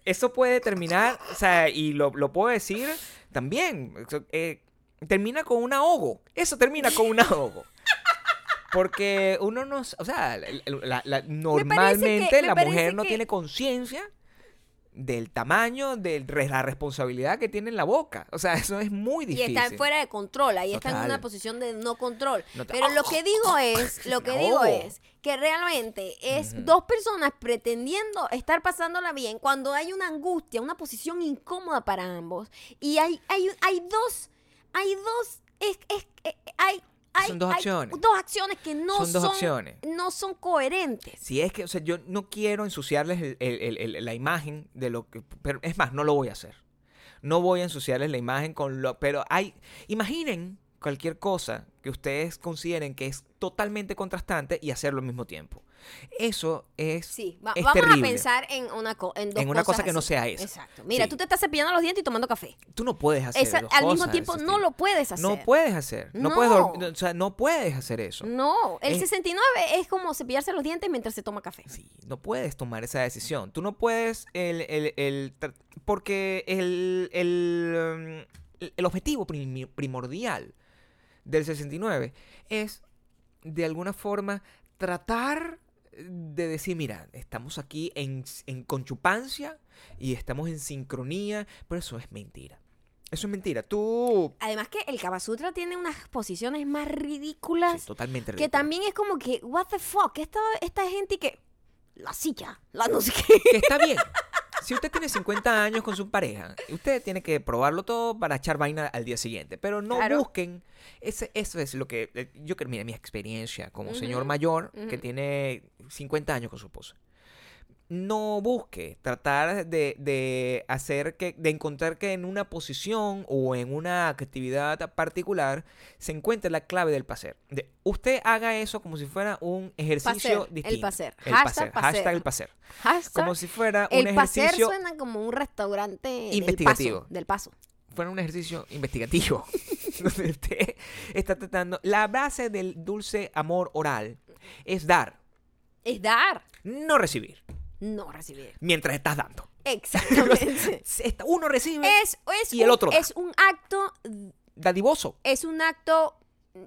Eso puede terminar, o sea, y lo, lo puedo decir también, eh, termina con un ahogo. Eso termina con un ahogo. Porque uno no, o sea, la- la- normalmente me la mujer no que- tiene conciencia del tamaño de la responsabilidad que tiene en la boca. O sea, eso es muy Y difícil. está fuera de control, ahí está en una posición de no control. No te- Pero lo que digo es, lo que digo es que realmente es dos personas pretendiendo estar pasándola bien cuando hay una angustia, una posición incómoda para ambos. Y hay, hay, hay dos, hay dos, es, es- eh, hay, hay- Son dos hay acciones. dos acciones que no Son son, dos acciones. no son coherentes. Si es que, o sea, yo no quiero ensuciarles el- el- el- el- la imagen de lo que... Pero es más, no lo voy a hacer. No voy a ensuciarles la imagen con lo... Pero hay... Imaginen cualquier cosa que ustedes consideren que es totalmente contrastante y hacerlo al mismo tiempo. Eso es, Sí, va- es vamos terrible. a pensar en una, co- en dos En una cosas cosa que no sea eso. Exacto. Mira, Sí. tú te estás cepillando los dientes y tomando café. Tú no puedes hacer dos al mismo tiempo no lo puedes hacer. No puedes hacer. No, puedes No. O sea, no puedes hacer eso. No, el Es- 69 es como cepillarse los dientes mientras se toma café. Sí, no puedes tomar esa decisión. Tú no puedes el, el- el porque el, el, um, el objetivo primordial del 69 es de alguna forma tratar de decir, mira, estamos aquí en, en conchupancia y estamos en sincronía, pero eso es mentira. Eso es mentira. Tú... Además que el Kama Sutra tiene unas posiciones más Sí, ridículas totalmente que ridículo. también es como que, what the fuck, esta, esta gente que... La silla, la no sé qué. que está bien. Si usted tiene 50 años con su pareja, usted tiene que probarlo todo para echar vaina al día siguiente. Pero no Claro. busquen. Ese, eso es lo que. eh, Yo creo, mira, mi experiencia como señor mayor que tiene 50 años con su esposa. No busque tratar de, de hacer que. de encontrar que en una posición o en una actividad particular se encuentre la clave del placer. De- usted haga eso como si fuera un ejercicio Pacer, el distinto. pacer. El Hashtag pacer. pacer. Hashtag el placer. Hashtag, Como si fuera un el ejercicio. suena como un restaurante del Investigativo. paso, del paso. fuera un ejercicio investigativo. donde usted está tratando. La base del dulce amor oral es dar, Es dar, no recibir, no recibir. mientras estás dando. Exactamente. Uno recibe es, es Y el un, otro da. es un acto, dadivoso. es un acto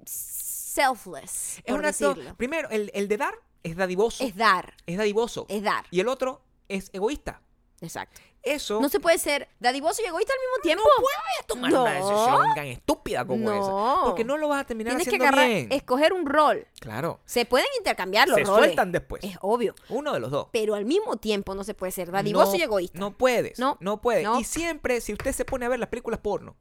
selfless, Es por un acto. decirlo. Primero, el, el de dar es dadivoso. Es dar, Es dadivoso. es dar. Y el otro es egoísta. Exacto. Eso. No se puede ser dadivoso y egoísta al mismo tiempo. puedes tomar No. una decisión tan estúpida como No. esa. Porque no lo vas a terminar Tienes que agarrar, bien. escoger un rol. Claro. Se pueden intercambiar los Se roles. sueltan después. Es obvio. Uno de los dos. Pero al mismo tiempo no se puede ser dadivoso no, y egoísta. No puedes. No, No, puedes. no. Y siempre, si usted se pone a ver las películas porno,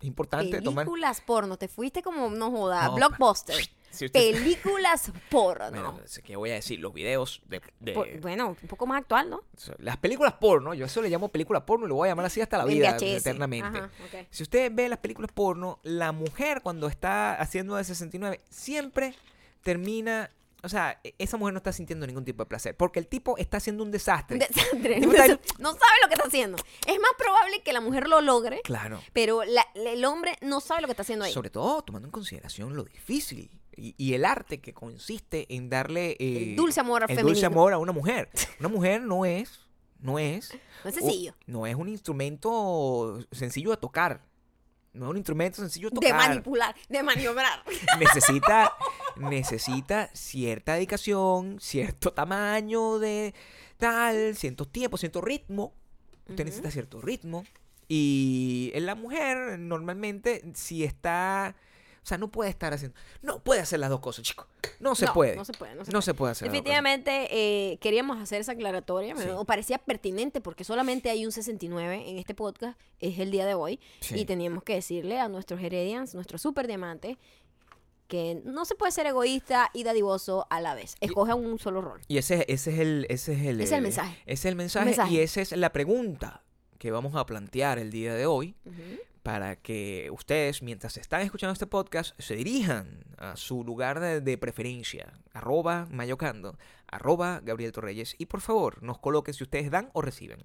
es importante tomar. Películas porno. Te fuiste como, no joda, No, blockbuster. Si usted- Películas porno. Bueno, que voy a decir, los videos de. de- Por- bueno, un poco más actual, ¿no? las películas porno, yo eso le llamo película porno y lo voy a llamar así hasta la vida, VHS. eternamente. Ajá. Si usted ve las películas porno, la mujer cuando está haciendo de 69 siempre termina, o sea, e- esa mujer no está sintiendo ningún tipo de placer, porque el tipo está haciendo un desastre. Un desastre. Está- No sabe lo que está haciendo. Es más probable que la mujer lo logre, Claro. pero la- el hombre no sabe lo que está haciendo ahí. Sobre todo tomando en consideración lo difícil y, y el arte que consiste en darle eh, El dulce amor el femenino. dulce amor a una mujer. Una mujer no es, no es, No es sencillo. no es un instrumento sencillo de tocar. No es un instrumento sencillo de De tocar. manipular, de maniobrar. necesita, necesita cierta dedicación, cierto tamaño de tal, cierto tiempo, cierto ritmo. Usted necesita cierto ritmo. Y en la mujer, normalmente, si está. O sea, no puede estar haciendo. No puede hacer las dos cosas, chicos. No se No, puede. no se puede, no se No se puede hacer. Definitivamente eh, queríamos hacer esa aclaratoria, Sí. me parecía pertinente porque solamente hay un 69 en este podcast, es el día de hoy, Sí. y teníamos que decirle a nuestros Heredians, nuestros super diamantes, que no se puede ser egoísta y dadivoso a la vez. Escoge un solo rol. Y ese, ese es el. Ese es el, Ese es el mensaje. Ese es el mensaje, mensaje. Y esa es la pregunta que vamos a plantear el día de hoy. Ujú. Para que ustedes, mientras están escuchando este podcast, se dirijan a su lugar de, preferencia, arroba mayocando, arroba Gabriel Torreyes, y por favor nos coloquen si ustedes dan o reciben.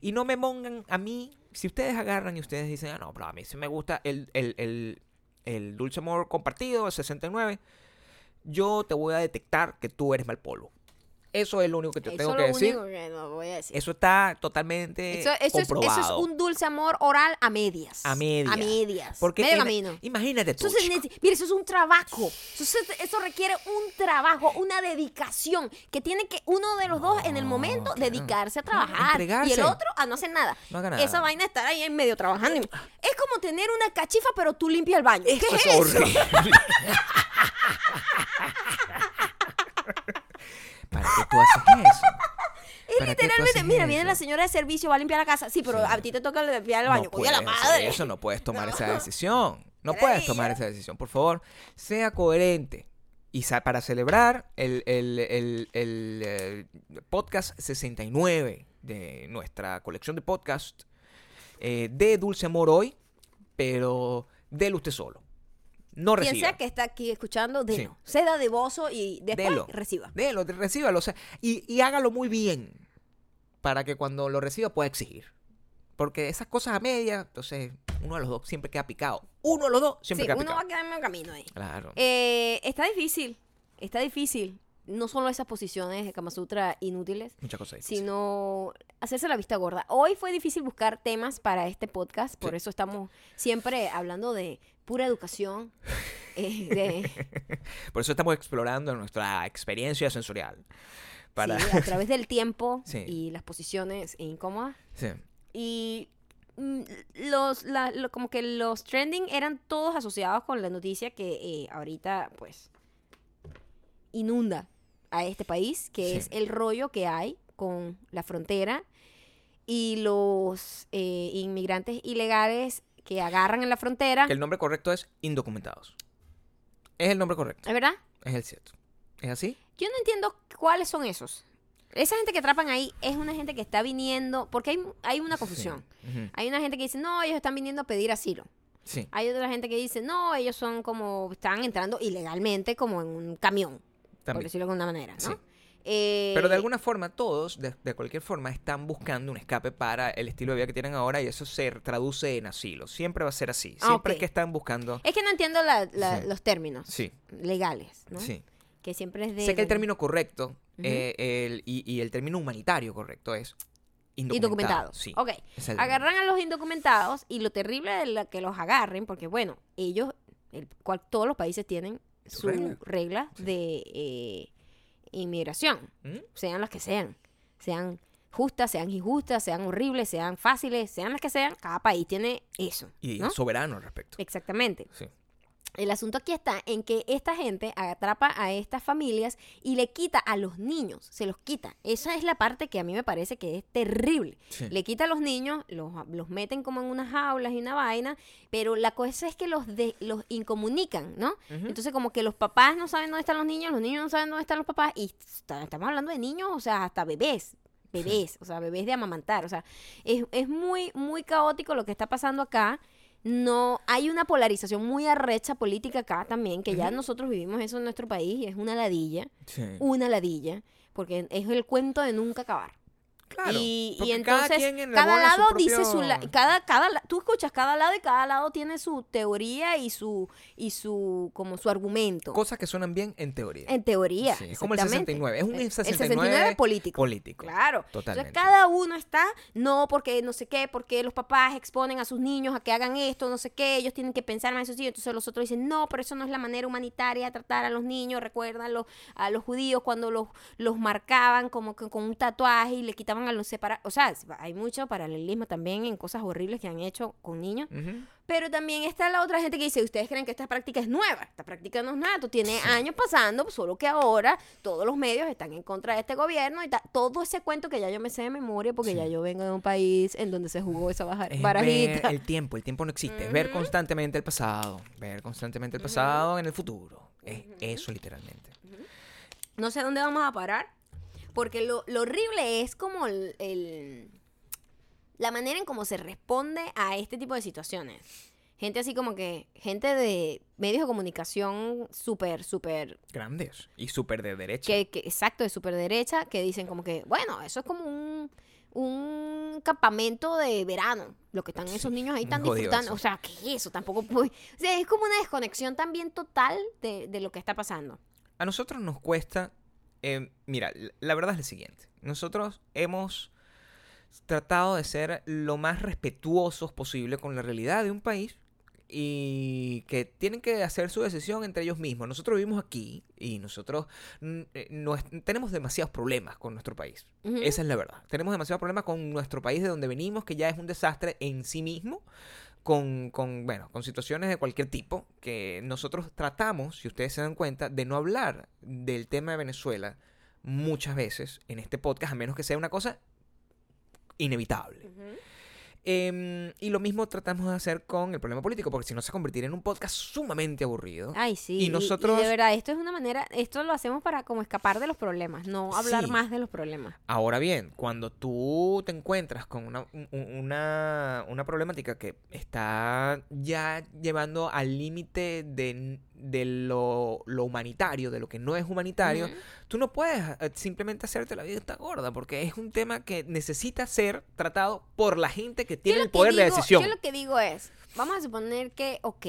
Y no me pongan a mí, si ustedes agarran y ustedes dicen, ah, no, pero a mí sí me gusta el, el, el, el dulce amor compartido, el 69, yo te voy a detectar que tú eres mal polvo. Eso es lo único que te Eso tengo que decir. único que no voy a decir. Eso está totalmente Eso, eso es, eso comprobado. es un dulce amor oral a medias. A medias. A medias. Porque Medio en- camino. imagínate tú, Eso, mira, eso es un trabajo. Eso, eso requiere un trabajo, una dedicación que tiene que uno de los dos en el No, momento claro. dedicarse a trabajar y entregarse. el otro a no hacer nada. No haga nada. Esa vaina estar ahí en medio trabajando. Es como tener una cachifa pero tú limpias el baño. ¿Qué es es eso? horrible. ¿Para qué tú haces eso? Es ¿Para qué tú literalmente, mira, viene la señora de servicio, va a limpiar la casa. Sí, pero Sí. a ti te toca limpiar el baño. No la madre. Eso no puedes tomar No. esa decisión. No puedes tomar esa decisión. Por favor, sea coherente. Y para celebrar el, el- el- el, eh, podcast 69 de nuestra colección de podcast eh, de Dulce Amor hoy, pero délo usted solo. No Quien reciba. sea que está aquí escuchando, Sí. delo. Ceda de bozo y después Delo. reciba. Délo, recíbalo. o sea, y, y hágalo muy bien. Para que cuando lo reciba pueda exigir. Porque esas cosas a media, entonces uno de los dos siempre queda picado. Uno de los dos siempre Sí, queda uno picado. va a quedar en medio camino ahí. Claro. Eh, está difícil, está difícil. No solo esas posiciones de Kama Sutra inútiles, Muchas cosas difíciles. sino hacerse la vista gorda. Hoy fue difícil buscar temas para este podcast, por Sí. eso estamos siempre hablando de pura educación. eh, de, Por eso estamos explorando nuestra experiencia sensorial. Para... sí, a través del tiempo Sí. y las posiciones incómodas. Sí. Y mm, los, la- lo- como que los trending eran todos asociados con la noticia que eh, ahorita, pues, inunda a este país, que Sí. es el rollo que hay con la frontera y los eh, inmigrantes ilegales que agarran en la frontera. Que el nombre correcto es indocumentados. Es el nombre correcto. ¿Es verdad? Es el cierto. ¿Es así? Yo no entiendo cuáles son esos. Esa gente que atrapan ahí es una gente que está viniendo, porque hay, hay una confusión. Sí. Hay una gente que dice, no, ellos están viniendo a pedir asilo. Sí. Hay otra gente que dice, no, ellos son como, están entrando ilegalmente como en un camión, por También. decirlo de alguna manera, ¿no? Sí. Eh, Pero de alguna forma todos, de, de cualquier forma, están buscando un escape para el estilo de vida que tienen ahora y eso se traduce en asilo. Siempre va a ser así. Ah, Siempre es que están buscando... Es que no entiendo la- la- Sí. los términos Sí, legales, ¿no? sí. Que siempre es de... Sé que el término correcto eh, el- y, y el término humanitario correcto es Indocumentados. Sí. Ok. Agarran a los indocumentados y lo terrible de la que los agarren, porque bueno, ellos, el, cual- todos los países tienen Su su regla. regla, de eh, inmigración, ¿Mm? sean las que sean, sean justas, sean injustas, sean horribles, sean fáciles, sean las que sean, cada país tiene eso. Y ¿no? soberano al respecto. Exactamente. Sí. El asunto aquí está en que esta gente atrapa a estas familias y le quita a los niños, se los quita. Esa es la parte que a mí me parece que es terrible. Sí. Le quita a los niños, los, los meten como en unas jaulas y una vaina, pero la cosa es que los, de, los incomunican, ¿no? Entonces como que los papás no saben dónde están los niños, los niños no saben dónde están los papás y está- estamos hablando de niños, o sea, hasta bebés. Bebés, o sea, bebés de amamantar. O sea, es, es muy, muy caótico lo que está pasando acá. No, hay una polarización muy arrecha política acá también, que ya nosotros vivimos eso en nuestro país y es una ladilla, Sí. una ladilla, porque es el cuento de nunca acabar. Claro. y, y porque cada entonces cada, su lado dice su la- cada cada tú escuchas cada lado y cada lado tiene su teoría y su y su como su argumento Cosas que suenan bien en teoría. en teoría Sí, es como el exactamente. 69. Es un El- el 69 69 político político. Claro. Totalmente. Entonces cada uno está, no, porque no sé qué, porque los papás exponen a sus niños a que hagan esto, no sé qué, ellos tienen que pensar más en sus hijos. Entonces los otros dicen, no, pero eso no es la manera humanitaria de tratar a los niños. Recuerdan los, a los judíos cuando los, los marcaban como que con un tatuaje y le quitaban a los separados. O sea, hay mucho paralelismo también en cosas horribles que han hecho con niños. Pero también está la otra gente que dice, ustedes creen que esta práctica es nueva. Esta práctica no es nueva. Tú tienes años pasando, solo que ahora todos los medios están en contra de este gobierno y todo ese cuento que ya yo me sé de memoria porque Sí. ya yo vengo de un país en donde se jugó esa Es barajita. el tiempo, el tiempo no existe. Es ver constantemente el pasado. Ver constantemente el pasado en el futuro. Es eso literalmente. No sé dónde vamos a parar. Porque lo, lo horrible es como el, el- la manera en cómo se responde a este tipo de situaciones. Gente así como que, gente de medios de comunicación súper, súper Grandes. Y súper de derecha. que, que- exacto, de super derecha, que dicen como que, bueno, eso es como un, un campamento de verano, lo que están esos niños ahí jodido disfrutando. eso. O sea, ¿qué es eso? Tampoco puede- O sea, es como una desconexión también total de, de lo que está pasando. A nosotros nos cuesta. Eh, mira, la verdad es la siguiente. Nosotros hemos tratado de ser lo más respetuosos posible con la realidad de un país y que tienen que hacer su decisión entre ellos mismos. Nosotros vivimos aquí y nosotros eh, no tenemos demasiados problemas con nuestro país. Esa es la verdad. Tenemos demasiados problemas con nuestro país de donde venimos, que ya es un desastre en sí mismo, con, con, bueno, con situaciones de cualquier tipo, que nosotros tratamos, si ustedes se dan cuenta, de no hablar del tema de Venezuela muchas veces en este podcast, a menos que sea una cosa inevitable. Em, y lo mismo tratamos de hacer con el problema político, porque si no se convertiría en un podcast sumamente aburrido. Ay, sí. Y nosotros- de verdad, esto es una manera, esto lo hacemos para como escapar de los problemas, no hablar Sí. más de los problemas. Ahora bien, cuando tú te encuentras con una, un- un- una, una problemática que está ya llevando al límite de, de lo, lo humanitario, de lo que no es humanitario, tú no puedes eh, simplemente hacerte la vida esta gorda, porque es un tema que necesita ser tratado por la gente que tiene el poder de decisión. Yo lo que digo es, vamos a suponer que, ok,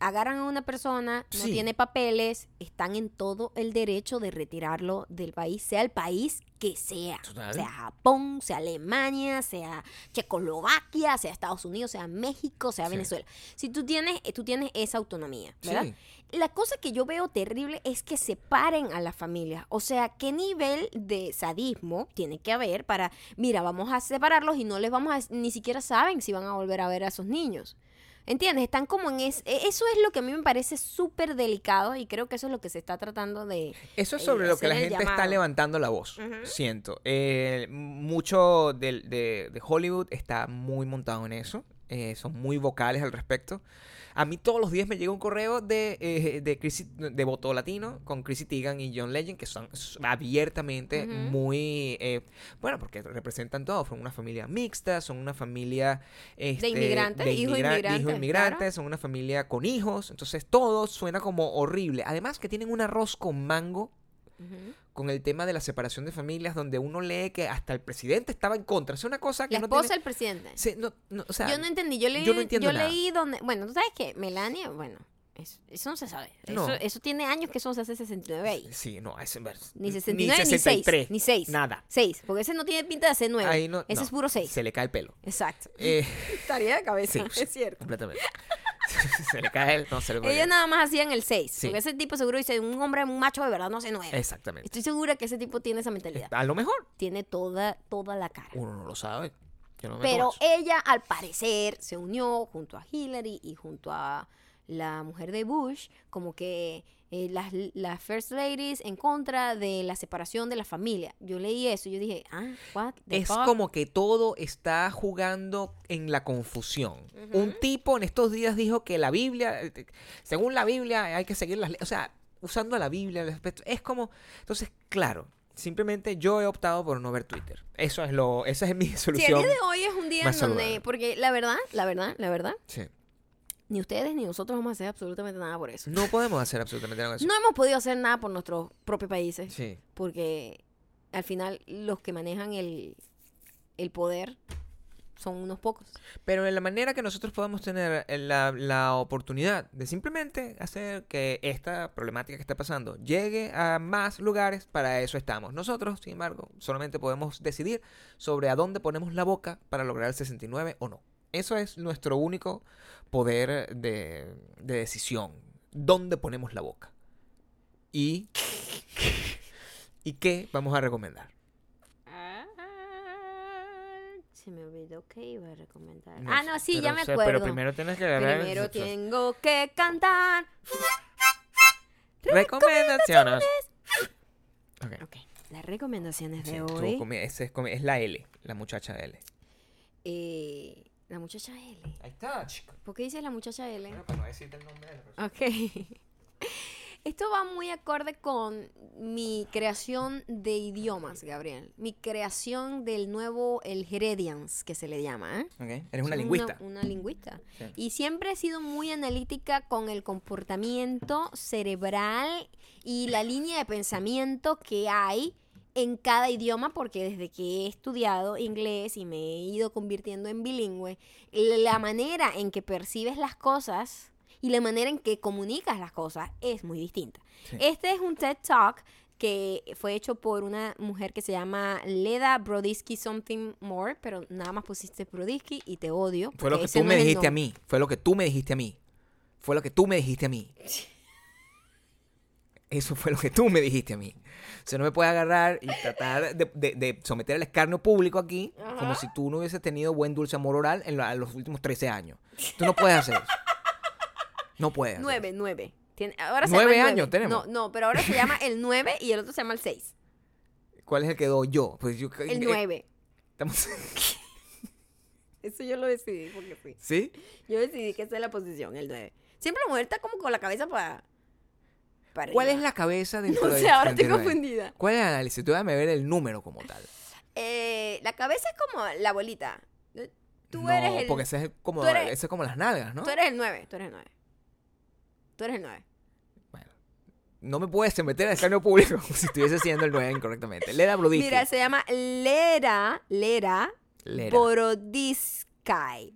agarran a una persona, no Sí. tiene papeles, están en todo el derecho de retirarlo del país, sea el país que sea. Total. Sea Japón, sea Alemania, sea Checoslovaquia, sea Estados Unidos, sea México, sea Sí. Venezuela. Si tú tienes, tú tienes esa autonomía, ¿verdad? Sí. La cosa que yo veo terrible es que separen a las familias. O sea, ¿qué nivel de sadismo tiene que haber para, mira, vamos a separarlos y no les vamos a, ni siquiera saben si van a volver a ver a esos niños? ¿Entiendes? Están como en es, e- eso es lo que a mí me parece súper delicado y creo que eso es lo que se está tratando de... Eso es eh, sobre lo que la gente está levantando la voz, siento. Eh, mucho del- de, de Hollywood está muy montado en eso, eh, son muy vocales al respecto. A mí todos los días me llega un correo de, eh, de, Chrissy- de Voto Latino con Chrissy Teigen y John Legend, que son abiertamente muy... eh, bueno, porque representan todo, son una familia mixta, son una familia... este, inmigrantes, de hijos inmigra- de inmigrantes, hijos inmigrantes, claro. son una familia con hijos, entonces todo suena como horrible. Además que tienen un arroz con mango Con el tema de la separación de familias, donde uno lee que hasta el presidente estaba en contra. Es una cosa que La no esposa tiene... del presidente. Sí, no, no, o sea, yo no entendí, yo leí, yo no nada. leí donde, bueno, tú sabes que Melania, bueno, Es- eso no se sabe. No. Eso, eso tiene años que eso no se hace 69 ahí. Sí, no, ese Ni 69 ni 6. 63, Ni 6. Nada. 6. Porque ese no tiene pinta de ser 9. Ahí no, ese no, es puro 6. Se le cae el pelo. Exacto. Eh, Estaría de cabeza, sí, es cierto. completamente. se le cae el. No, se le Ellos nada más hacían el 6. Sí. Porque ese tipo seguro dice, un hombre, un macho de verdad no hace 9. Exactamente. Estoy segura que ese tipo tiene esa mentalidad. A lo mejor. Tiene toda, toda la cara. Uno no lo sabe. Yo no me Pero ella, al parecer, se unió junto a Hillary y junto a la mujer de Bush, como que eh, las, las First Ladies en contra de la separación de la familia. Yo leí eso y yo dije, ah, what the Es fuck? como que todo está jugando en la confusión. Un tipo en estos días dijo que la Biblia, eh, según la Biblia, hay que seguir las leyes. O sea, usando la Biblia, es como. Entonces, claro, simplemente yo he optado por no ver Twitter. Eso es lo, esa es mi Sí, el solución. día de hoy es un día en donde, saludable. porque la verdad, la verdad, la verdad, Sí. Ni ustedes ni nosotros vamos a hacer absolutamente nada por eso. No podemos hacer absolutamente nada de eso. No hemos podido hacer nada por nuestros propios países, Sí. porque al final los que manejan el, el poder son unos pocos. Pero en la manera que nosotros podemos tener la, la oportunidad de simplemente hacer que esta problemática que está pasando llegue a más lugares, para eso estamos. Nosotros, sin embargo, solamente podemos decidir sobre a dónde ponemos la boca para lograr el 69 o no. Eso es nuestro único poder de, de decisión. ¿Dónde ponemos la boca? Y, ¿Y qué vamos a recomendar? Se me olvidó que iba a recomendar. No ah, no, sí, ya me acuerdo. Pero primero tienes que agarrar- Primero tengo que cantar. Recomendaciones. Ok. Ok, las recomendaciones de tú hoy. ese es, comi- es la L, la muchacha L. Eh, la muchacha L. Ahí está, chico. ¿Por qué dices la muchacha L? Bueno, para no decirte el nombre de la persona. Ok. Esto va muy acorde con mi creación de idiomas, Gabriel. Mi creación del nuevo, el Heredians, que se le llama. ¿eh? Ok, Eres una Soy lingüista. Una, lingüista. Sí. Y siempre he sido muy analítica con el comportamiento cerebral y la línea de pensamiento que hay en cada idioma, porque desde que he estudiado inglés y me he ido convirtiendo en bilingüe, la manera en que percibes las cosas y la manera en que comunicas las cosas es muy distinta. Sí. Este es un TED Talk que fue hecho por una mujer que se llama Leda Brodisky Something More, pero nada más pusiste Brodisky y te odio. Fue lo que tú me dijiste a mí. Fue lo que tú me dijiste a mí. Fue lo que tú me dijiste a mí. Eso fue lo que tú me dijiste a mí. O sea, no me puedes agarrar y tratar de, de- de someter al escarnio público aquí como si tú no hubieses tenido buen dulce amor oral en, la- en los últimos 13 años. Tú no puedes hacer eso. No puedes. Nueve, eso. nueve. Tiene- ahora se Nueve llama años nueve. tenemos. No, no, pero ahora se llama el 9 y el otro se llama el 6. ¿Cuál es el que doy yo? Pues yo El eh, 9. estamos- Eso yo lo decidí porque sí. ¿Sí? Yo decidí que esa es la posición, el 9. Siempre la mujer está como con la cabeza para. Para ¿Cuál es la cabeza dentro No del sé, ahora estoy 39? confundida. ¿Cuál es el análisis? Tú déjame ver el número como tal. Eh, la cabeza es como la bolita. Tú no, eres el. porque ese es como, eres- ese es como las nalgas, ¿no? Tú eres el 9. Tú eres el 9. Tú eres el 9. Bueno, no me puedes meter al escarnio público si estuviese haciendo el 9 incorrectamente. Lera Brodiski. Mira, se llama Lera. Lera. Lera.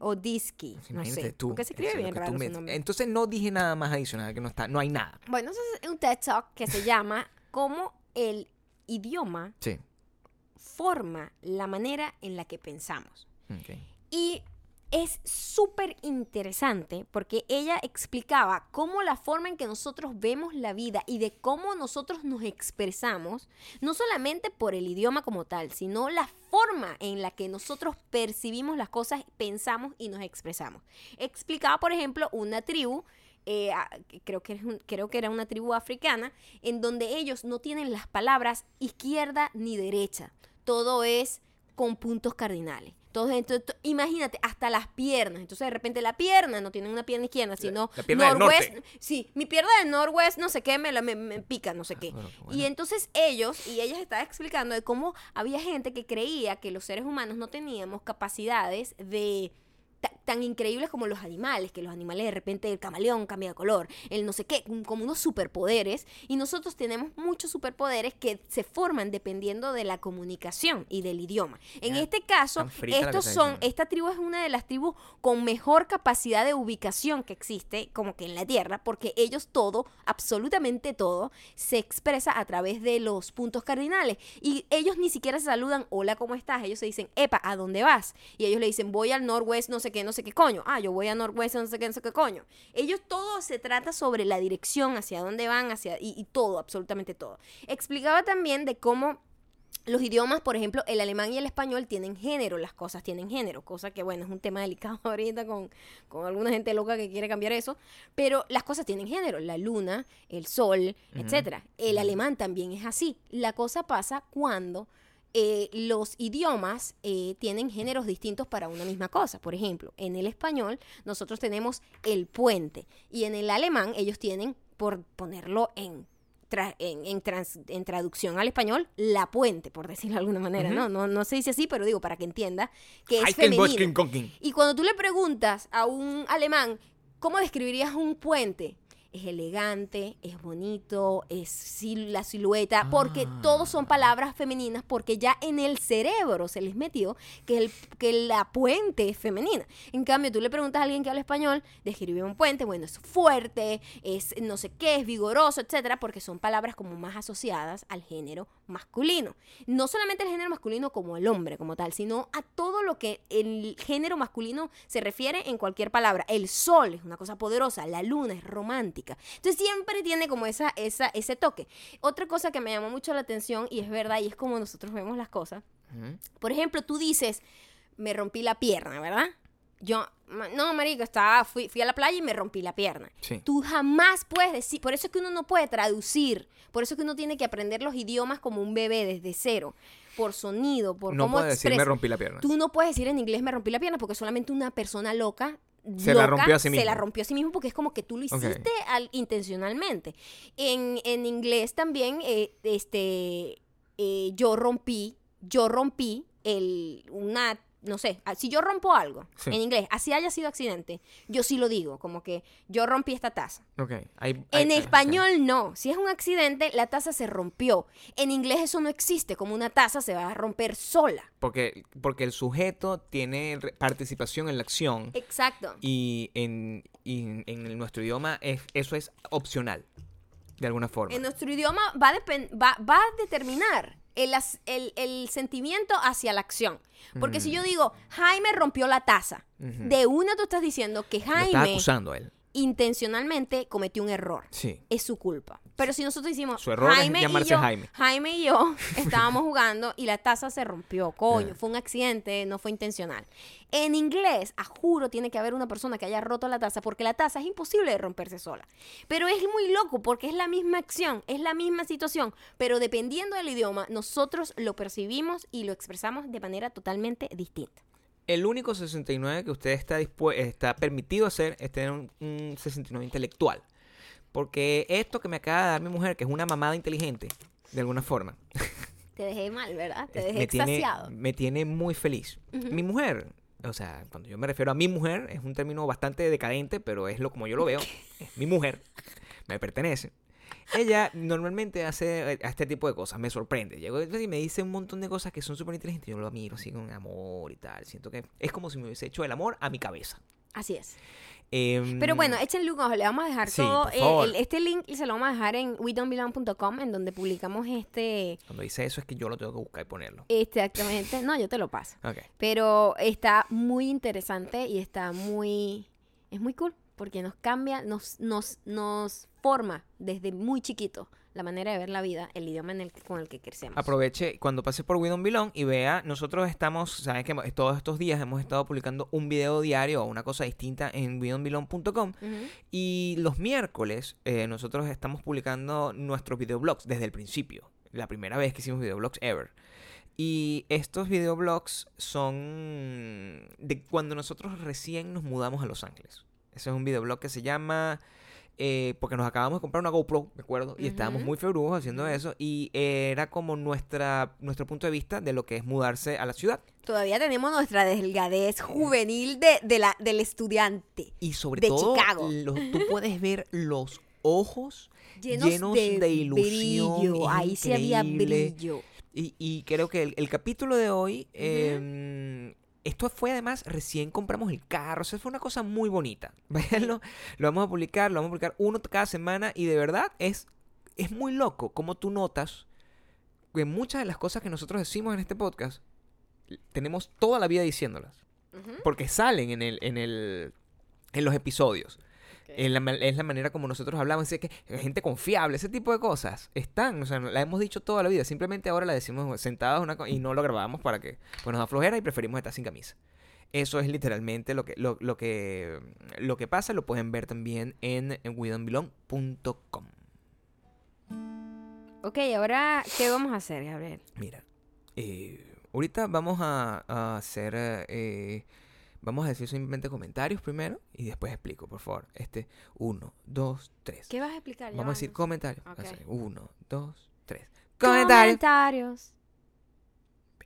O Disky. No Imagínate sé. tú. Porque se escribe bien raro me- su nombre. Entonces no dije nada más adicional, que no está, no hay nada. Bueno, eso es un TED Talk que se llama Cómo el idioma Sí. forma la manera en la que pensamos. Y es súper interesante porque ella explicaba cómo la forma en que nosotros vemos la vida y de cómo nosotros nos expresamos, no solamente por el idioma como tal, sino la forma en la que nosotros percibimos las cosas, pensamos y nos expresamos. Explicaba, por ejemplo, una tribu. eh, creo, que creo que era una tribu africana, en donde ellos no tienen las palabras izquierda ni derecha. Todo es con puntos cardinales. Entonces, entonces, imagínate, hasta las piernas. Entonces, de repente, la pierna no tiene una pierna izquierda, sino la pierna del norwest. norte. Sí, mi pierna del norwest, no sé qué, me, la- me, me pica, no sé qué. bueno, qué Y entonces ellos, y ellas estaban explicando de cómo había gente que creía que los seres humanos no teníamos capacidades de tan increíbles como los animales, que los animales de repente el camaleón cambia de color, el no sé qué, como unos superpoderes, y nosotros tenemos muchos superpoderes que se forman dependiendo de la comunicación y del idioma. En este caso, estos son, esta tribu es una de las tribus con mejor capacidad de ubicación que existe, como que en la Tierra, porque ellos todo, absolutamente todo, se expresa a través de los puntos cardinales. Y ellos ni siquiera se saludan, hola, ¿cómo estás? Ellos se dicen, epa, ¿a dónde vas? Y ellos le dicen, voy al norwest, no sé qué, no sé qué coño. Ah, yo voy al norwest, no sé qué, no sé qué coño. Ellos todo se trata sobre la dirección, hacia dónde van, hacia, y, y todo, absolutamente todo. Explicaba también de cómo los idiomas, por ejemplo, el alemán y el español tienen género, las cosas tienen género, cosa que, bueno, es un tema delicado ahorita con, con alguna gente loca que quiere cambiar eso, pero las cosas tienen género, la luna, el sol, etcétera. El alemán también es así. La cosa pasa cuando eh, los idiomas eh, tienen géneros distintos para una misma cosa. Por ejemplo, en el español nosotros tenemos el puente y en el alemán ellos tienen, por ponerlo en tra- en, en trans- en traducción al español, la puente, por decirlo de alguna manera. ¿no? ¿no? No se dice así, pero digo para que entienda que es femenino. Y cuando tú le preguntas a un alemán, ¿cómo describirías un puente? Es elegante, es bonito, es sil- la silueta, porque Ah. todos son palabras femeninas, porque ya en el cerebro se les metió que, el, que la puente es femenina. En cambio, tú le preguntas a alguien que habla español, describe un puente, bueno, es fuerte, es no sé qué, es vigoroso, etcétera, porque son palabras como más asociadas al género masculino. No solamente el género masculino como el hombre, como tal, sino a todo lo que el género masculino se refiere en cualquier palabra. El sol es una cosa poderosa, la luna es romántica. Entonces siempre tiene como esa, esa, ese toque. Otra cosa que me llamó mucho la atención, y es verdad, y es como nosotros vemos las cosas. Por ejemplo, tú dices, me rompí la pierna, ¿verdad? Yo, no, marico, estaba, fui, fui a la playa y me rompí la pierna. Sí. Tú jamás puedes decir, por eso es que uno no puede traducir, por eso es que uno tiene que aprender los idiomas como un bebé desde cero, por sonido, por No cómo puedo decir me rompí la pierna. Tú no puedes decir en inglés me rompí la pierna porque solamente una persona loca Se la rompió a sí Se la mismo. rompió a sí mismo porque es como que tú lo hiciste al- intencionalmente. En, en inglés también, eh, este, eh, yo rompí, yo rompí el, una, no sé, si yo rompo algo Sí. en inglés, así haya sido accidente, yo sí lo digo, como que yo rompí esta taza. En ah, español no. Si es un accidente, la taza se rompió. En inglés eso no existe. Como una taza se va a romper sola. Porque, porque el sujeto tiene participación en la acción Exacto. y en, y en, nuestro idioma es, eso es opcional, de alguna forma. En nuestro idioma va a, va, va a determinar el, as- el- el sentimiento hacia la acción. Porque si yo digo, Jaime rompió la taza, Mm. De una tú estás diciendo que Lo estás Jaime acusando a él. intencionalmente cometió un error. Sí. Es su culpa. Pero si nosotros decimos, Su error es Jaime y llamarse yo, Jaime. Jaime y yo estábamos jugando y la taza se rompió, coño, fue un accidente, no fue intencional. En inglés, a juro, tiene que haber una persona que haya roto la taza porque la taza es imposible de romperse sola. Pero es muy loco porque es la misma acción, es la misma situación, pero dependiendo del idioma, nosotros lo percibimos y lo expresamos de manera totalmente distinta. El único 69 que usted está, está permitido hacer es tener un, un 69 intelectual. Porque esto que me acaba de dar mi mujer, que es una mamada inteligente, de alguna forma, Te dejé mal, ¿verdad? Te dejé me, tiene, extasiado. me tiene muy feliz. Mi mujer, o sea, cuando yo me refiero a mi mujer, es un término bastante decadente, pero es lo como yo lo veo. Es mi mujer, me pertenece. Ella normalmente hace eh, este tipo de cosas, me sorprende. Llegó y me dice un montón de cosas que son súper inteligentes. Yo lo admiro así con amor y tal. Siento que es como si me hubiese hecho el amor a mi cabeza. Así es. Em, Pero bueno, échenle un ojo, le vamos a dejar Sí, todo. eh, el- este link se lo vamos a dejar en wedon'tbelong.com, en donde publicamos este. Cuando dice eso es que yo lo tengo que buscar y ponerlo. Exactamente. No, yo te lo paso. Ok. Pero está muy interesante y está muy. Es muy cool, porque nos cambia, nos, nos, nos forma desde muy chiquito la manera de ver la vida, el idioma en el, con el que crecemos. Aproveche cuando pase por We Don't Belong y vea, nosotros estamos, saben que todos estos días hemos estado publicando un video diario o una cosa distinta en wedon'tbelong.com Ujú. y los miércoles eh, nosotros estamos publicando nuestros videoblogs desde el principio, la primera vez que hicimos videoblogs ever. Y estos videoblogs son de cuando nosotros recién nos mudamos a Los Ángeles. Ese es un videoblog que se llama eh, porque nos acabamos de comprar una GoPro, me acuerdo, y estábamos muy februjos haciendo eso, y era como nuestra, nuestro punto de vista de lo que es mudarse a la ciudad. Todavía tenemos nuestra delgadez juvenil de, de la, del estudiante. Y sobre De todo, Chicago. tú puedes ver los ojos Llenos, Llenos de, de ilusión, brillo. Ahí sí había brillo. Y, y creo que el, el capítulo de hoy, eh, esto fue además, recién compramos el carro, o sea, fue una cosa muy bonita. Váyanlo, lo vamos a publicar, lo vamos a publicar uno cada semana y de verdad es, es muy loco como tú notas que muchas de las cosas que nosotros decimos en este podcast, tenemos toda la vida diciéndolas. Porque salen en, el, en, el, en los episodios. Es la, es la manera como nosotros hablamos, es que gente confiable, ese tipo de cosas están, o sea, la hemos dicho toda la vida, simplemente ahora la decimos sentados una y no lo grabamos para que pues nos da flojera y preferimos estar sin camisa. Eso es literalmente lo que, lo, lo que, lo que pasa, lo pueden ver también en, en WeDon'tBelong.com. Ok, ahora, ¿qué vamos a hacer, Gabriel? Mira, eh, ahorita vamos a, a hacer, eh, vamos a decir simplemente comentarios primero y después explico, por favor. Este, uno, dos, tres. ¿Qué vas a explicar? Vamos a decir comentarios. Así, Uno, dos, tres. Comentarios. Comentarios.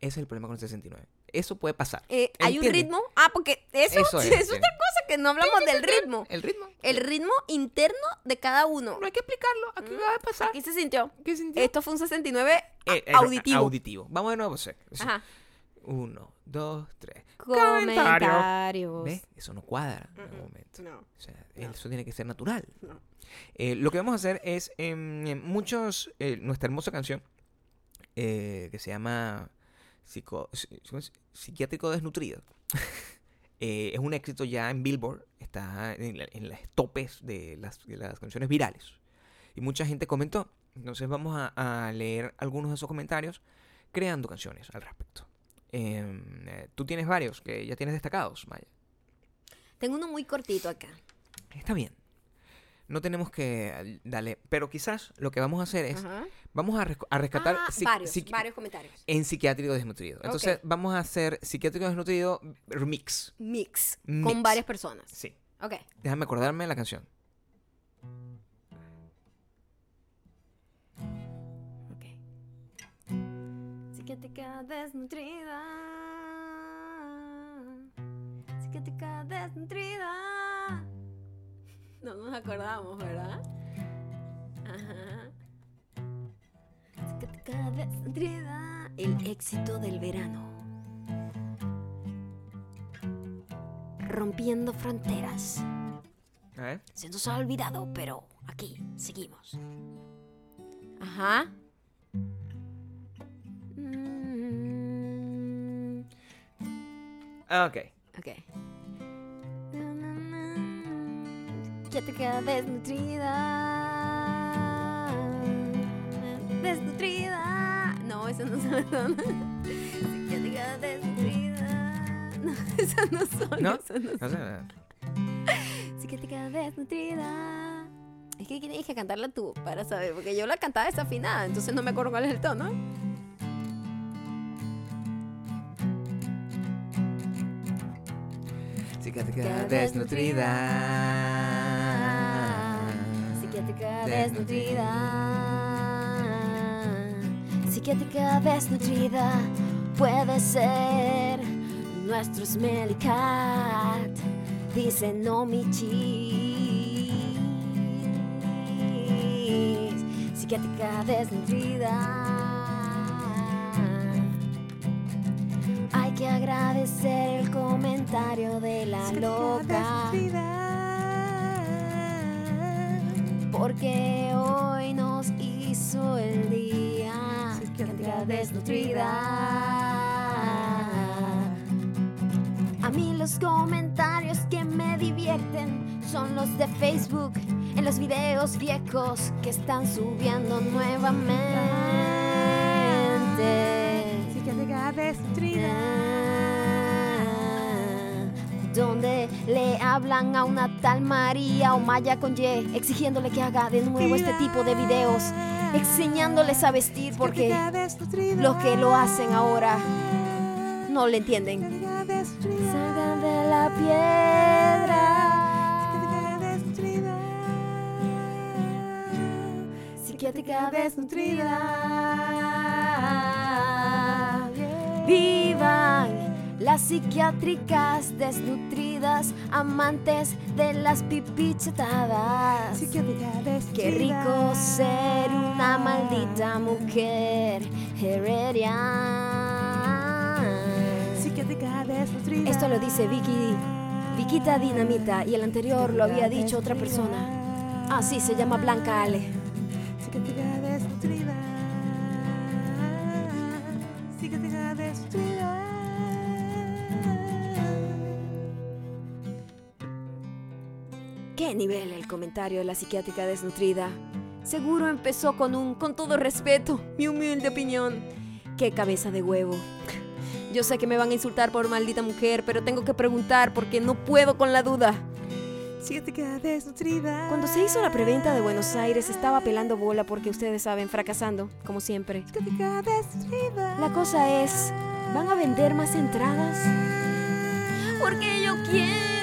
Ese es el problema con el 69. Eso puede pasar. Eh, ¿Hay un ritmo? Ah, porque eso, Eso es, otra cosa que no hablamos del ritmo. El ritmo. El ritmo interno de cada uno. No hay que explicarlo. Aquí Mm, va a pasar. Aquí se sintió. ¿Qué sintió? Esto fue un 69 a- Eh, eh, auditivo. Auditivo. Vamos de nuevo. o sea, Ajá. Uno, dos, tres. Comentarios. ¿Ves? Eso no cuadra en algún momento. No. O sea, No. eso tiene que ser natural. No. Eh, lo que vamos a hacer es, em, em, muchos, eh, nuestra hermosa canción, eh, que se llama Psico-. Psiquiátrico Desnutrido, eh, es un éxito ya en Billboard, está en, la- en las topes de las, de las canciones virales. Y mucha gente comentó. Entonces vamos a, a leer algunos de esos comentarios creando canciones al respecto. Em, eh, Tú tienes varios que ya tienes destacados, Maya. Tengo uno muy cortito acá. Está bien. No tenemos que eh, darle. Pero quizás lo que vamos a hacer es. Ajá. Vamos a, resc- a rescatar. Ah, varios, comentarios. En psiquiátrico desnutrido. Entonces vamos a hacer psiquiátrico desnutrido remix. Mix, Mix. Con varias personas. Sí. Ok. Déjame acordarme de la canción. Psiquiátrica desnutrida. Psiquiátrica desnutrida. No nos acordamos, ¿verdad? Ajá. Psiquiátrica desnutrida. El éxito del verano. Rompiendo fronteras. Se nos ha olvidado, pero aquí seguimos. Ajá. Ah, ok. ok. Psiquiátrica desnutrida. Desnutrida. No, eso no son. Psiquiátrica desnutrida. No, esas no son. ¿No? esas no No sé, eh, Psiquiátrica desnutrida. Es que tienes que cantarla tú para saber, porque yo la cantaba desafinada, entonces no me acuerdo cuál es el tono. Psiquiátrica desnutrida. Psiquiátrica Desnutrida. Psiquiátrica desnutrida puede ser nuestro smelly cat. Dice no mi cheese. Psiquiátrica desnutrida. Hay que agradecer comentario de la loca. Porque hoy nos hizo el día. Psiquiátrica desnutrida. A mí los comentarios que me divierten son los de Facebook en los videos viejos que están subiendo nuevamente. Donde le hablan a una tal María o Maya con Y, exigiéndole que haga de nuevo este tipo de videos, enseñándoles a vestir porque los que lo hacen ahora no le entienden. Salgan de la piedra psiquiátrica desnutrida. Vivan las psiquiátricas desnutridas, amantes de las pipichetadas. Qué rico ser una maldita mujer heredia. Esto lo dice Vicky, Viquita Dinamita, y el anterior lo había dicho otra persona. Ah, sí, se llama Blanca Ale. ¿Qué nivel el comentario de la psiquiátrica desnutrida? Seguro empezó con un, con todo respeto, mi humilde opinión. ¡Qué cabeza de huevo! Yo sé que me van a insultar por maldita mujer, pero tengo que preguntar porque no puedo con la duda. Psiquiátrica desnutrida. Cuando se hizo la preventa de Buenos Aires estaba pelando bola porque ustedes saben, fracasando, como siempre. Psiquiátrica desnutrida. La cosa es, ¿van a vender más entradas? Porque yo quiero.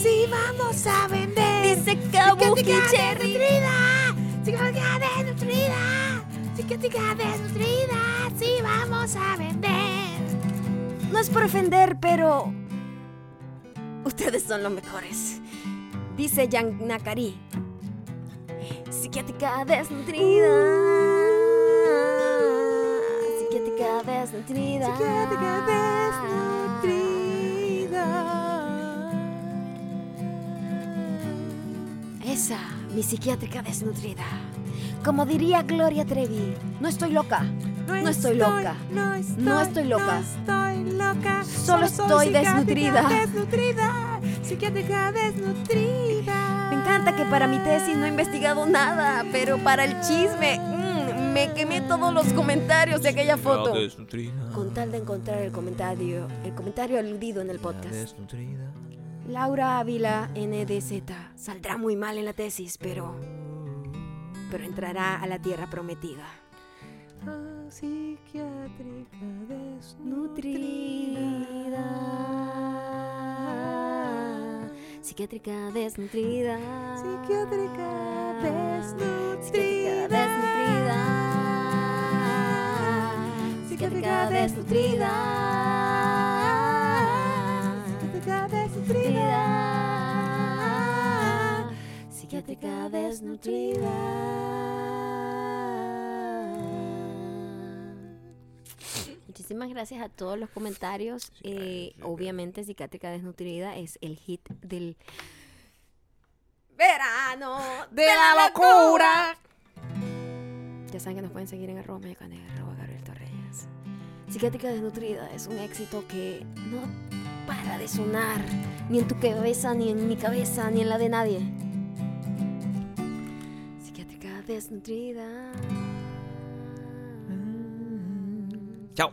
Sí, vamos a vender. Dice Kabuki Cherry. Psiquiátrica desnutrida. Psiquiátrica desnutrida. Sí, vamos a vender. No es por ofender, pero. Ustedes son los mejores. Dice Jan Nakari. Psiquiátrica desnutrida. Psiquiátrica desnutrida. Psiquiátrica desnutrida. Esa, mi psiquiátrica desnutrida. Como diría Gloria Trevi, no estoy loca. No estoy loca. No estoy, No estoy loca. No estoy loca. Solo soy estoy desnutrida. Desnutrida. Psiquiátrica desnutrida. Me encanta que para mi tesis no he investigado nada, pero para el chisme mm, me quemé todos los comentarios de aquella foto. Con tal de encontrar el comentario, el comentario aludido en el podcast. Laura Ávila NDZ saldrá muy mal en la tesis, pero pero entrará a la tierra prometida. Psiquiátrica Nutrida. Psiquiátrica desnutrida. Psiquiátrica Psiquiátrica desnutrida. desnutrida. Psiquiátrica desnutrida. Psiquiátrica desnutrida. Muchísimas gracias a todos los comentarios. Eh, obviamente, Psiquiátrica Desnutrida es el hit del verano ¡De la locura! Ya saben que nos pueden seguir en arroba mayacanega, arroba Gabriel Torreyes. Psiquiátrica Desnutrida es un éxito que no para de sonar, ni en tu cabeza, ni en mi cabeza, ni en la de nadie. Desnutrida. Chao.